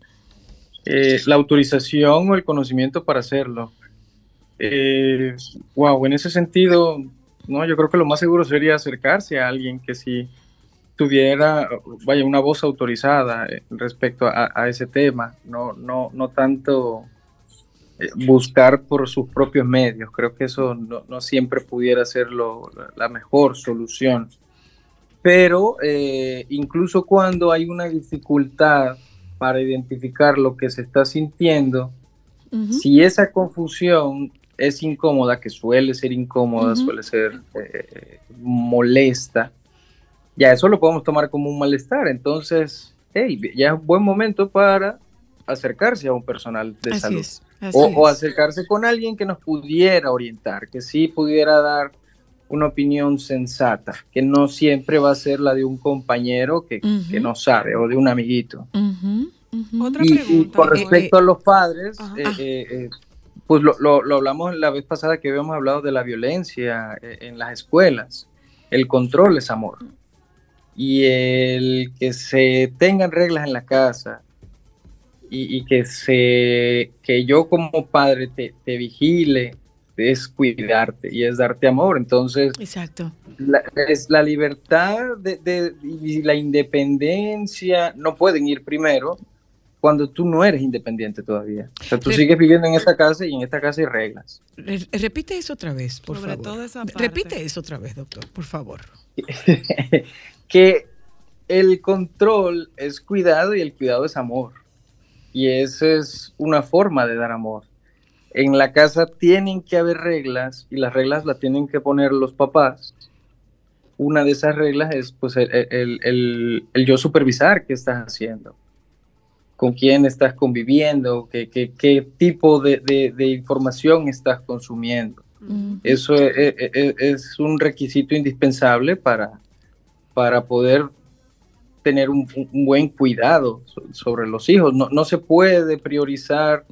M: eh, la autorización o el conocimiento para hacerlo. Eh, wow, en ese sentido, no, yo creo que lo más seguro sería acercarse a alguien que sí tuviera, vaya, una voz autorizada eh, respecto a, a ese tema, no, no, no tanto eh, buscar por sus propios medios. Creo que eso no, no siempre pudiera ser lo- la, mejor solución. Pero eh, incluso cuando hay una dificultad para identificar lo que se está sintiendo, si esa confusión es incómoda, que suele ser incómoda, suele ser eh, molesta, ya eso lo podemos tomar como un malestar. Entonces, hey, ya es un buen momento para acercarse a un personal de
A: Así
M: salud.
A: es,
M: o, o acercarse con alguien que nos pudiera orientar, que sí pudiera dar una opinión sensata, que no siempre va a ser la de un compañero que, que no sabe o de un amiguito.
B: Otra
M: Y, con
B: eh,
M: respecto a los padres, eh, eh, eh, pues lo, lo- lo hablamos la vez pasada que habíamos hablado de la violencia eh, en las escuelas. El control es amor. Y el que se tengan reglas en la casa y, y que, se, que yo como padre te, te vigile es cuidarte y es darte amor. Entonces,
A: Exacto.
M: la, es la libertad de, de- y la independencia no pueden ir primero cuando tú no eres independiente todavía. O sea, tú
A: Re-
M: sigues viviendo en esta casa y en esta casa hay reglas.
A: Re- repite eso otra vez, por
B: Sobre
A: favor.
B: todo esa parte.
A: Repite eso otra vez, doctor, por favor.
M: que el control es cuidado y el cuidado es amor. Y esa es una forma de dar amor. En la casa tienen que haber reglas y las reglas las tienen que poner los papás. Una de esas reglas es pues el, el- el- el yo supervisar qué estás haciendo, con quién estás conviviendo, qué, qué- qué tipo de, de- de información estás consumiendo. Eso e- e- e- es, un requisito indispensable para, para poder tener un, un buen cuidado so- sobre los hijos. No, no se puede priorizar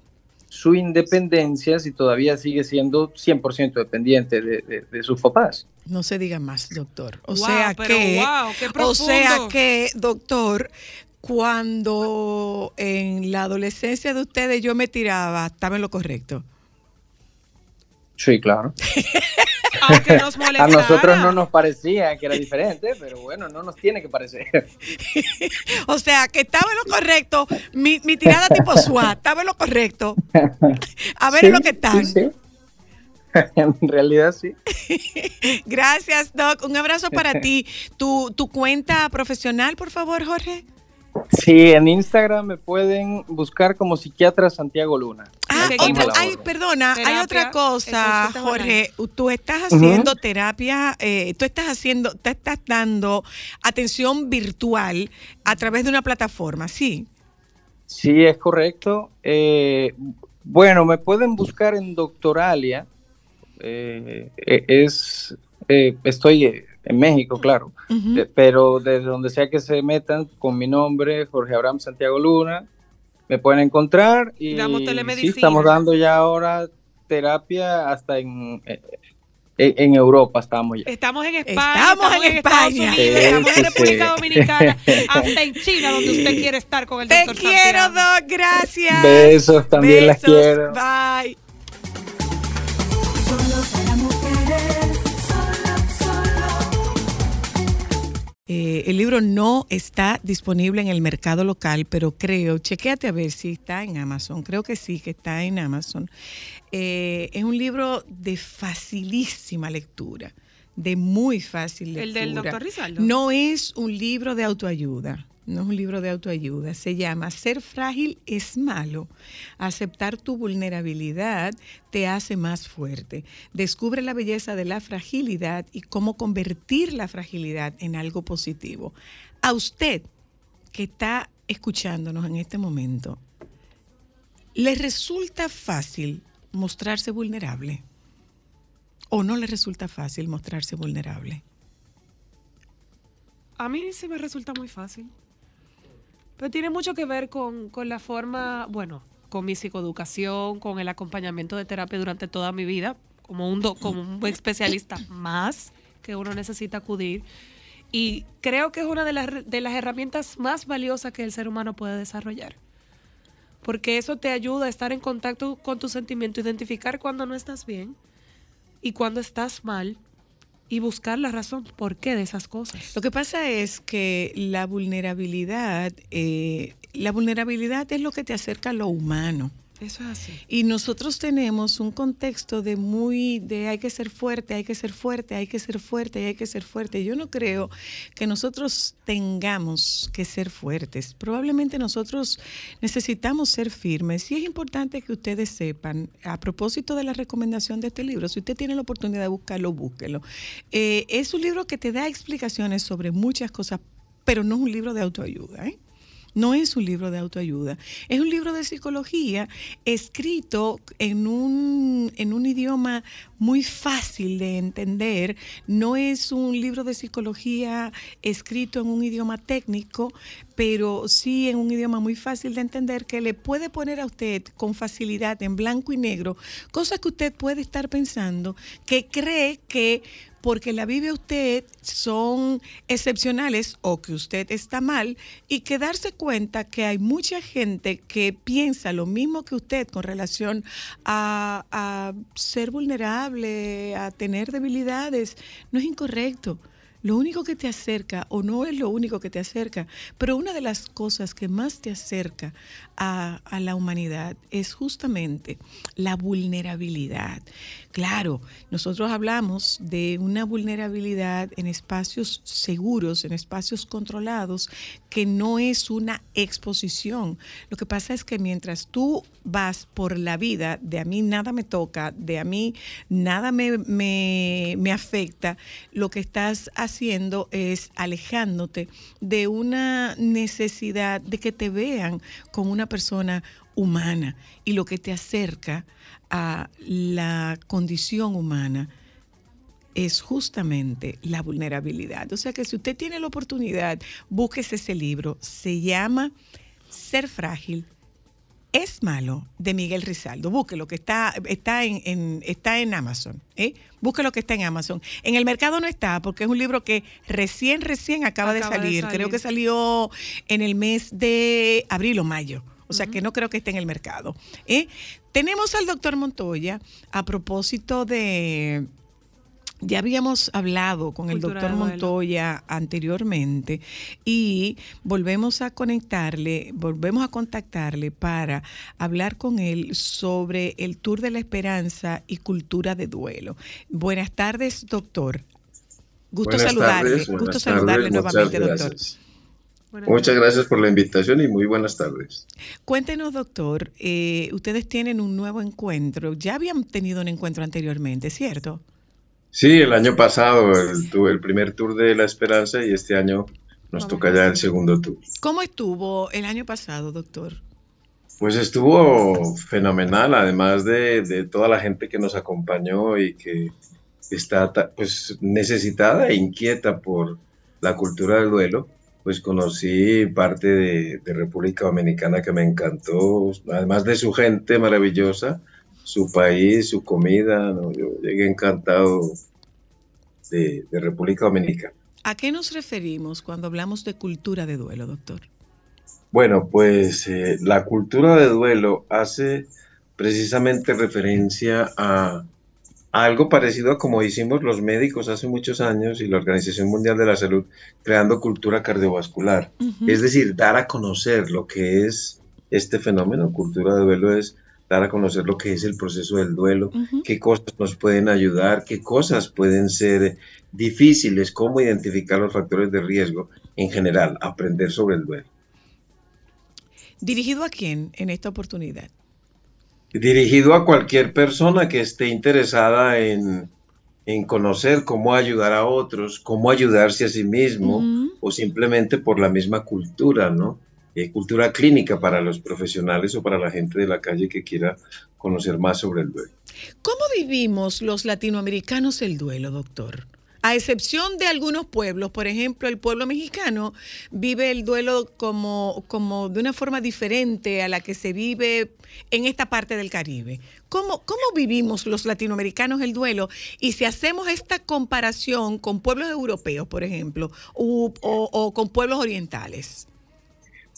M: su independencia si todavía sigue siendo 100% dependiente de, de- de sus papás.
A: No se diga más, doctor. O
B: Wow,
A: sea
B: pero
A: que,
B: wow, qué
A: o sea que, doctor, cuando en la adolescencia de ustedes yo me tiraba, estaba en lo correcto.
M: Sí, claro.
B: Aunque nos
M: A
B: molestara.
M: nosotros no nos parecía que era diferente, pero bueno, no nos tiene que parecer.
A: O sea, que estaba en lo correcto, mi, mi tirada tipo SWAT, estaba en lo correcto. A ver
M: Sí,
A: en lo que están.
M: sí, sí. en realidad sí.
A: Gracias, Doc. Un abrazo para ti. Tu, tu cuenta profesional, por favor, Jorge.
M: Sí, en Instagram me pueden buscar como psiquiatra Santiago Luna.
A: Ah, otra- ay, perdona, hay otra cosa, Jorge. Tú estás haciendo terapia, eh, tú estás haciendo, te estás dando atención virtual a través de una plataforma, ¿sí?
M: Sí, es correcto. Eh, bueno, me pueden buscar en Doctoralia. Eh, eh, es, eh, estoy en México, claro. Pero desde donde sea que se metan con mi nombre, Jorge Abraham Santiago Luna, me pueden encontrar y
B: Damos
M: sí, estamos dando ya ahora terapia hasta en, eh, en, en Europa estamos ya.
B: Estamos en España,
A: Estamos en
B: Estados
A: España.
B: Unidos,
M: Sí,
B: estamos
M: sí,
B: en República
M: sí.
B: Dominicana, hasta en China, donde usted quiere estar con el
A: Te
B: doctor
A: quiero,
B: Santiago.
A: Doc, gracias.
M: Besos, también las
A: Besos,
M: quiero.
A: Bye. Eh, el libro no está disponible en el mercado local, pero creo, chequéate a ver si está en Amazon, creo que sí, que está en Amazon. Eh, es un libro de facilísima lectura. de muy fácil lectura.
B: ¿El del doctor Rizaldo?
A: No es un libro de autoayuda. No es un libro de autoayuda. Se llama Ser frágil es malo. Aceptar tu vulnerabilidad te hace más fuerte. Descubre la belleza de la fragilidad y cómo convertir la fragilidad en algo positivo. A usted que está escuchándonos en este momento, ¿le resulta fácil mostrarse vulnerable? ¿O no le resulta fácil mostrarse vulnerable?
B: A mí sí me resulta muy fácil. Pero tiene mucho que ver con, con la forma, bueno, con mi psicoeducación, con el acompañamiento de terapia durante toda mi vida, como un, do- como un especialista más que uno necesita acudir. Y creo que es una de las, de las herramientas más valiosas que el ser humano puede desarrollar. Porque eso te ayuda a estar en contacto con tu sentimiento, identificar cuando no estás bien y cuando estás mal y buscar la razón por qué de esas cosas.
A: Lo que pasa es que la vulnerabilidad, eh, la vulnerabilidad es lo que te acerca a lo humano.
B: Eso es así.
A: Y nosotros tenemos un contexto de muy, de hay que ser fuerte, hay que ser fuerte, hay que ser fuerte, hay que ser fuerte. Yo no creo que nosotros tengamos que ser fuertes. Probablemente nosotros necesitamos ser firmes. Y es importante que ustedes sepan, a propósito de la recomendación de este libro, si usted tiene la oportunidad de buscarlo, búsquelo. Eh, es un libro que te da explicaciones sobre muchas cosas, pero no es un libro de autoayuda. ¿eh? No es un libro de autoayuda, es un libro de psicología escrito en un, en un idioma muy fácil de entender. No es un libro de psicología escrito en un idioma técnico, pero sí en un idioma muy fácil de entender que le puede poner a usted con facilidad en blanco y negro cosas que usted puede estar pensando, que cree que porque la vive usted son excepcionales o que usted está mal y que darse cuenta que hay mucha gente que piensa lo mismo que usted con relación a, a ser vulnerable, a tener debilidades, no es incorrecto. Lo único que te acerca, o no es lo único que te acerca, pero una de las cosas que más te acerca a, a la humanidad es justamente la vulnerabilidad. Claro, nosotros hablamos de una vulnerabilidad en espacios seguros, en espacios controlados, que no es una exposición. Lo que pasa es que mientras tú vas por la vida, de a mí nada me toca, de a mí nada me, me, me afecta, lo que estás haciendo es alejándote de una necesidad de que te vean como una persona humana y lo que te acerca a la condición humana es justamente la vulnerabilidad. O sea que si usted tiene la oportunidad, búsquese ese libro. Se llama Ser frágil. Es malo de Miguel Rizaldo. Búsquelo, que está, está, en, en- está en Amazon. ¿eh? Búsquelo que está en Amazon. En el mercado no está, porque es un libro que recién, recién acaba, de,
B: Acaba de
A: salir.
B: salir.
A: Creo que salió en el mes de abril o mayo. O sea que no creo que esté en el mercado. ¿eh? Tenemos al doctor Montoya a propósito de ya habíamos hablado con el doctor. Montoya anteriormente y volvemos a conectarle, volvemos a contactarle para hablar con él sobre el Tour de la Esperanza y cultura de duelo. Buenas tardes, doctor. Gusto
O: Buenas
A: saludarle,
O: tardes,
A: gusto saludarle
O: tardes,
A: nuevamente,
O: muchas
A: doctor.
O: gracias. Muchas gracias por la invitación y muy buenas tardes.
A: Cuéntenos, doctor, eh, ustedes tienen un nuevo encuentro. Ya habían tenido un encuentro anteriormente, ¿cierto?
O: Sí, el año pasado el, el primer tour de la esperanza y este año nos toca ya el segundo tour.
A: ¿Cómo estuvo el año pasado, doctor?
O: Pues estuvo fenomenal, además de, de toda la gente que nos acompañó y que está pues necesitada e inquieta por la cultura del duelo. Pues conocí parte de, de República Dominicana que me encantó, además de su gente maravillosa, su país, su comida, ¿no? Yo llegué encantado de, de República Dominicana.
A: ¿A qué nos referimos cuando hablamos de cultura de duelo, doctor?
O: Bueno, pues eh, la cultura de duelo hace precisamente referencia a, a algo parecido a como hicimos los médicos hace muchos años y la Organización Mundial de la Salud creando cultura cardiovascular. Es decir, dar a conocer lo que es este fenómeno. Cultura de duelo es dar a conocer lo que es el proceso del duelo,
A: Ujú.
O: qué cosas nos pueden ayudar, qué cosas pueden ser difíciles, cómo identificar los factores de riesgo en general, aprender sobre el duelo.
A: ¿Dirigido a quién en esta oportunidad?
O: Dirigido a cualquier persona que esté interesada en, en conocer cómo ayudar a otros, cómo ayudarse a sí mismo
A: Ujú.
O: o simplemente por la misma cultura, ¿no? Eh, cultura clínica para los profesionales o para la gente de la calle que quiera conocer más sobre el duelo.
A: ¿Cómo vivimos los latinoamericanos el duelo, doctor? A excepción de algunos pueblos, por ejemplo, el pueblo mexicano vive el duelo como, como de una forma diferente a la que se vive en esta parte del Caribe. ¿Cómo, ¿Cómo vivimos los latinoamericanos el duelo? Y si hacemos esta comparación con pueblos europeos, por ejemplo, o con pueblos orientales.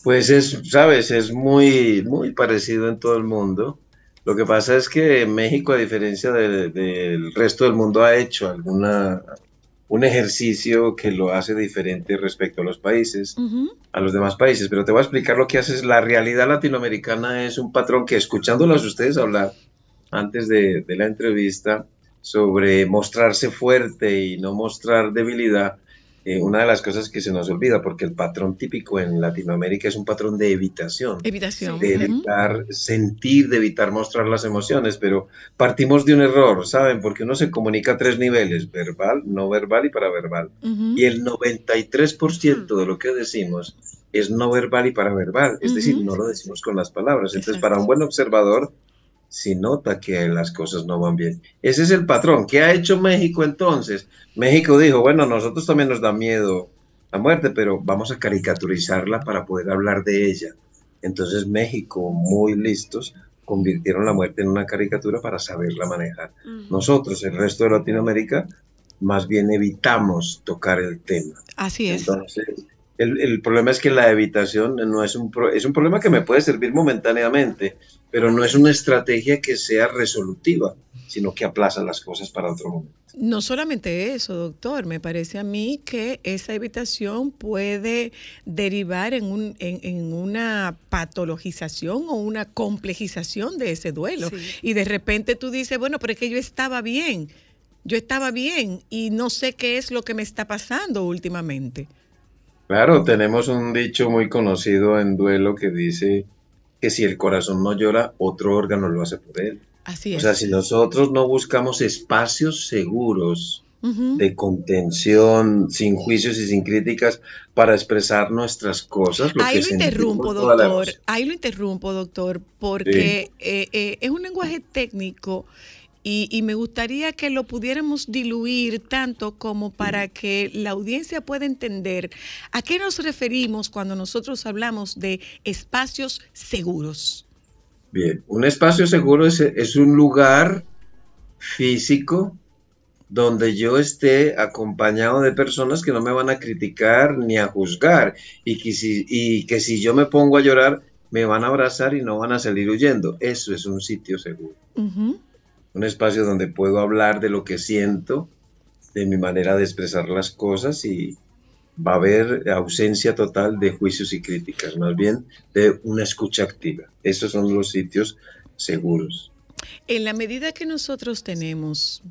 O: Pues es, sabes, es muy, muy parecido en todo el mundo. Lo que pasa es que México, a diferencia de- del resto del mundo, ha hecho alguna, un ejercicio que lo hace diferente respecto a los países, a los demás países. Pero te voy a explicar lo que hace. La realidad latinoamericana es un patrón que, escuchándolos ustedes hablar antes de, de la entrevista sobre mostrarse fuerte y no mostrar debilidad, eh, una de las cosas que se nos olvida, porque el patrón típico en Latinoamérica es un patrón de evitación.
A: Evitación.
O: De evitar sentir, de evitar mostrar las emociones, pero partimos de un error, ¿saben? Porque uno se comunica a tres niveles, verbal, no verbal y paraverbal.
A: Ujú.
O: Y el 93% de lo que decimos es no verbal y paraverbal, es decir, no lo decimos con las palabras. Entonces, para un buen observador, si nota que las cosas no van bien. Ese es el patrón. ¿Qué ha hecho México entonces? México dijo, bueno, nosotros también nos da miedo la muerte, pero vamos a caricaturizarla para poder hablar de ella. Entonces México, muy listos, convirtieron la muerte en una caricatura para saberla manejar. Nosotros, el resto de Latinoamérica, más bien evitamos tocar el tema.
A: Así es.
O: Entonces, el, el problema es que la evitación no es un, pro- es un problema que me puede servir momentáneamente, pero no es una estrategia que sea resolutiva, sino que aplaza las cosas para otro momento.
A: No solamente eso, doctor, me parece a mí que esa evitación puede derivar en, un, en, en una patologización o una complejización de ese duelo. Y de repente tú dices, bueno, pero es que yo estaba bien, yo estaba bien y no sé qué es lo que me está pasando últimamente.
O: Claro, tenemos un dicho muy conocido en duelo que dice que si el corazón no llora, otro órgano lo hace por él.
A: Así
O: O sea, si nosotros no buscamos espacios seguros de contención, sin juicios y sin críticas, para expresar nuestras cosas, lo
A: Ahí
O: que
A: lo interrumpo, doctor. Ahí lo interrumpo, doctor, porque eh, eh, es un lenguaje técnico y, y me gustaría que lo pudiéramos diluir tanto como para que la audiencia pueda entender a qué nos referimos cuando nosotros hablamos de espacios seguros.
O: Bien, un espacio seguro es, es un lugar físico donde yo esté acompañado de personas que no me van a criticar ni a juzgar y que si, y que si yo me pongo a llorar me van a abrazar y no van a salir huyendo. Eso es un sitio seguro.
A: Ujú.
O: Un espacio donde puedo hablar de lo que siento, de mi manera de expresar las cosas y va a haber ausencia total de juicios y críticas, más bien de una escucha activa. Esos son los sitios seguros.
A: En la medida que nosotros tenemos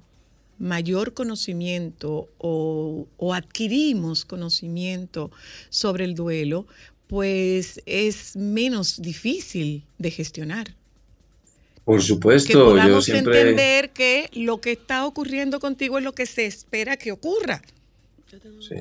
A: mayor conocimiento o, adquirimos conocimiento sobre el duelo, pues es menos difícil de gestionar.
O: Por
A: Que
O: supuesto, yo
A: podamos
O: siempre...
A: entender que lo que está ocurriendo contigo es lo que se espera que ocurra.
O: Sí.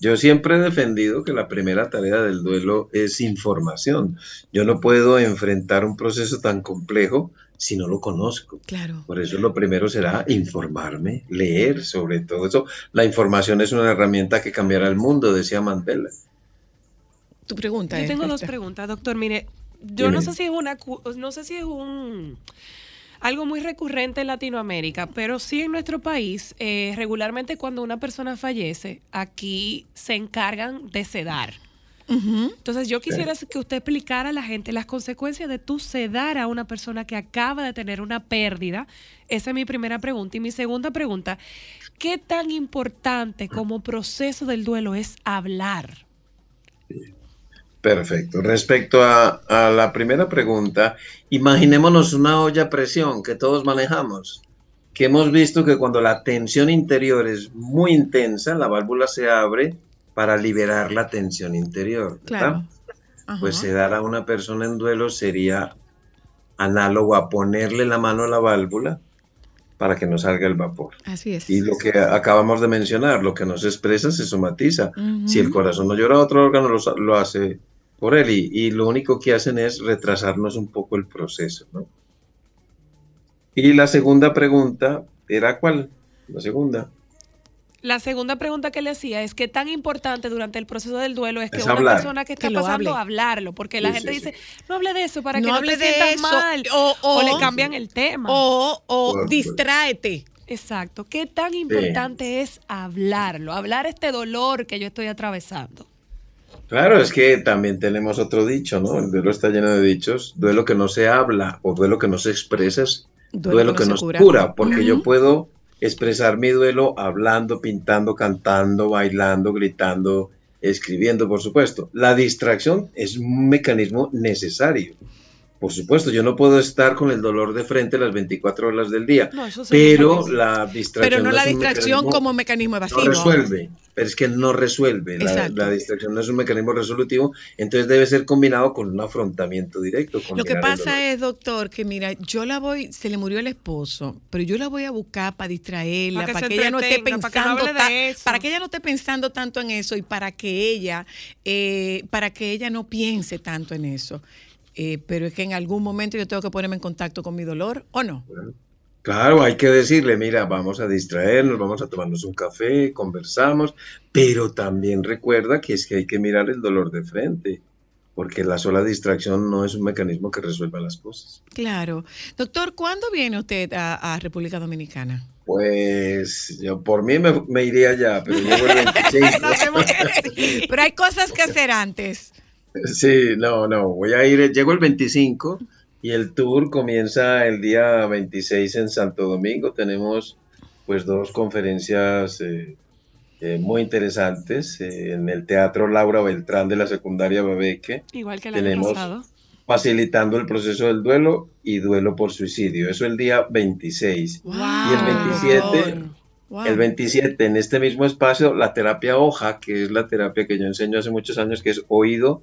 O: Yo siempre he defendido que la primera tarea del duelo es información. Yo no puedo enfrentar un proceso tan complejo si no lo conozco.
A: Claro.
O: Por eso lo primero será informarme, leer sobre todo eso. La información es una herramienta que cambiará el mundo, decía Mandela.
A: Tu pregunta
B: Yo tengo dos preguntas, doctor. Mire, yo no sé si es una, no sé si es un algo muy recurrente en Latinoamérica, pero sí en nuestro país, eh, regularmente cuando una persona fallece, aquí se encargan de sedar. Entonces yo quisiera que usted explicara a la gente las consecuencias de tú sedar a una persona que acaba de tener una pérdida. Esa es mi primera pregunta. Y mi segunda pregunta, ¿qué tan importante como proceso del duelo es hablar?
O: Perfecto. Respecto a, a la primera pregunta, imaginémonos una olla a presión que todos manejamos, que hemos visto que cuando la tensión interior es muy intensa, la válvula se abre para liberar la tensión interior. ¿verdad?
A: Claro.
O: Pues sedar a una persona en duelo sería análogo a ponerle la mano a la válvula para que no salga el vapor.
A: Así es.
O: Y lo que acabamos de mencionar, lo que no se expresa se somatiza. Si el corazón no llora, otro órgano lo, lo hace por él y, y lo único que hacen es retrasarnos un poco el proceso. ¿no? Y la segunda pregunta era cuál? La segunda.
B: La segunda pregunta que le hacía es qué tan importante durante el proceso del duelo es que
O: Es
B: una
O: hablar.
B: persona que está
A: Que
B: pasando
A: hable.
B: hablarlo, porque la
A: Sí,
B: gente
A: sí,
B: dice, no hable de eso para que
A: No
B: no,
A: hable
B: te
A: de
B: sientas
A: eso,
B: mal
A: o- o-
B: le cambian el tema.
A: O, o
O: Bueno,
A: distráete.
B: Exacto. ¿Qué tan importante es hablarlo? Hablar este dolor que yo estoy atravesando.
O: Claro, es que también tenemos otro dicho, ¿no? El duelo está lleno de dichos. Duelo que no se habla o duelo que no se expresa es duelo, que, no se cura, porque yo puedo expresar mi duelo hablando, pintando, cantando, bailando, gritando, escribiendo, por supuesto. La distracción es un mecanismo necesario. Por supuesto, yo no puedo estar con el dolor de frente las 24 horas del día,
A: No,
O: pero la distracción
A: Pero no la distracción
O: mecanismo-
A: como mecanismo evasivo.
O: no resuelve, pero es que no resuelve. La, la distracción no es un mecanismo resolutivo, entonces debe ser combinado con un afrontamiento directo.
A: Lo que pasa es, doctor, que mira, yo la voy, se le murió el esposo, pero yo la voy a buscar para distraerla,
B: Para que
A: para ella no esté
B: entretenga, para que no
A: pensando,
B: eso.
A: para que ella no esté pensando tanto en eso y para que ella, eh, para que ella no piense tanto en eso. Eh, pero es que en algún momento yo tengo que ponerme en contacto con mi dolor, ¿o no?
O: Claro, hay que decirle, mira, vamos a distraernos, vamos a tomarnos un café, conversamos, pero también recuerda que es que hay que mirar el dolor de frente, porque la sola distracción no es un mecanismo que resuelva las cosas.
A: Claro. Doctor, ¿cuándo viene usted a, a República Dominicana?
O: Pues yo por mí me, me iría ya, pero llego el 26.
A: Sabemos que sí, pero hay cosas que hacer antes.
O: Sí, no, no, voy a ir, llego el 25 y el tour comienza el día 26 en Santo Domingo. Tenemos pues dos conferencias eh, eh, muy interesantes eh, en el Teatro Laura Beltrán de la secundaria Babeque.
B: Igual que el año
O: Tenemos
B: pasado.
O: facilitando el proceso del duelo y duelo por suicidio. Eso el día 26. Y el 27
A: Wow.
O: el 27, en este mismo espacio, la terapia hoja, que es la terapia que yo enseño hace muchos años, que es oído,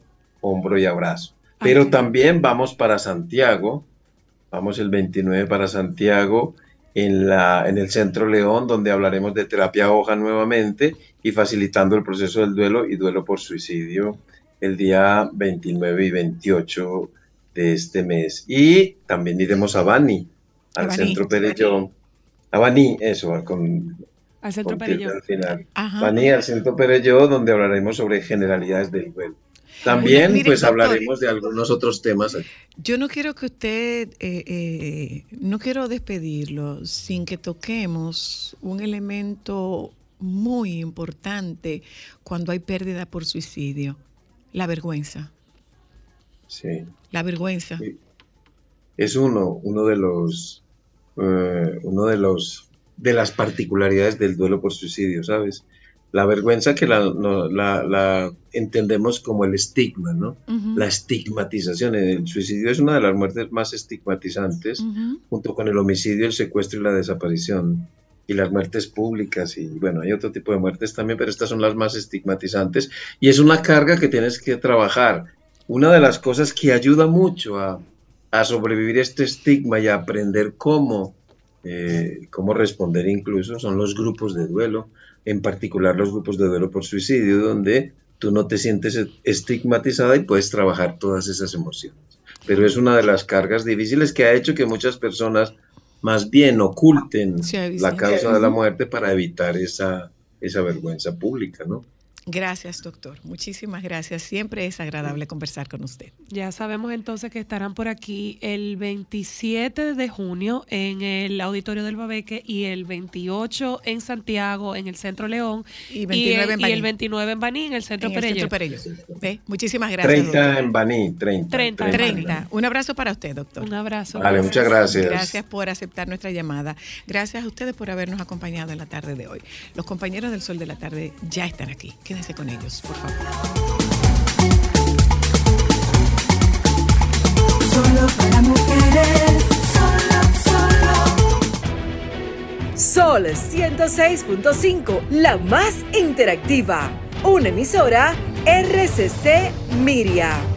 O: hombro y abrazo. Pero también vamos para Santiago, vamos el 29 para Santiago, en, la, en el Centro León, donde hablaremos de terapia hoja nuevamente y facilitando el proceso del duelo y duelo por suicidio el día 29 y 28 de este mes. Y también iremos a Bani, al. Centro Perellón. A Bani, eso, con,
B: Al centro Perelló.
O: al final. Bani al Centro Perelló, donde hablaremos sobre generalidades del duelo. También,
A: Mire,
O: pues,
A: doctor.
O: hablaremos de algunos otros temas.
A: Yo no quiero que usted, eh, eh, no quiero despedirlo sin que toquemos un elemento muy importante cuando hay pérdida por suicidio, la vergüenza.
O: Sí.
A: La vergüenza.
O: es uno, uno de los, eh, uno de los, de las particularidades del duelo por suicidio, ¿sabes? La vergüenza que la, no- la- la entendemos como el estigma, ¿no? La estigmatización. El suicidio es una de las muertes más estigmatizantes, junto con el homicidio, el secuestro y la desaparición. Y las muertes públicas, y bueno, hay otro tipo de muertes también, pero estas son las más estigmatizantes. Y es una carga que tienes que trabajar. Una de las cosas que ayuda mucho a, a sobrevivir este estigma y a aprender cómo, eh, cómo responder incluso son los grupos de duelo, en particular los grupos de duelo por suicidio, donde tú no te sientes estigmatizada y puedes trabajar todas esas emociones. Pero es una de las cargas difíciles que ha hecho que muchas personas más bien oculten
A: Sí, sí.
O: la causa de la muerte para evitar esa, esa vergüenza pública, ¿no?
A: Gracias, doctor. Muchísimas gracias. Siempre es agradable conversar con usted.
B: Ya sabemos entonces que estarán por aquí el 27 de junio en el Auditorio del Babeque y el 28 en Santiago, en el Centro León.
A: Y 29 en
B: y
A: Baní.
B: el 29 en Baní, en el Centro
A: En el
B: Perello.
A: Centro Perello. ¿Ve? Muchísimas gracias.
O: 30
A: doctor.
O: en Baní, 30.
B: 30,
A: 30. Un abrazo para usted, doctor.
B: Un abrazo.
O: Vale, muchas gracias.
A: Gracias por aceptar nuestra llamada. Gracias a ustedes por habernos acompañado en la tarde de hoy. Los compañeros del Sol de la Tarde ya están aquí. Quédense quédese con ellos, por favor. Solo para mujeres, solo, solo.
N: Sol 106.5, la más interactiva. Una emisora RCC Miria.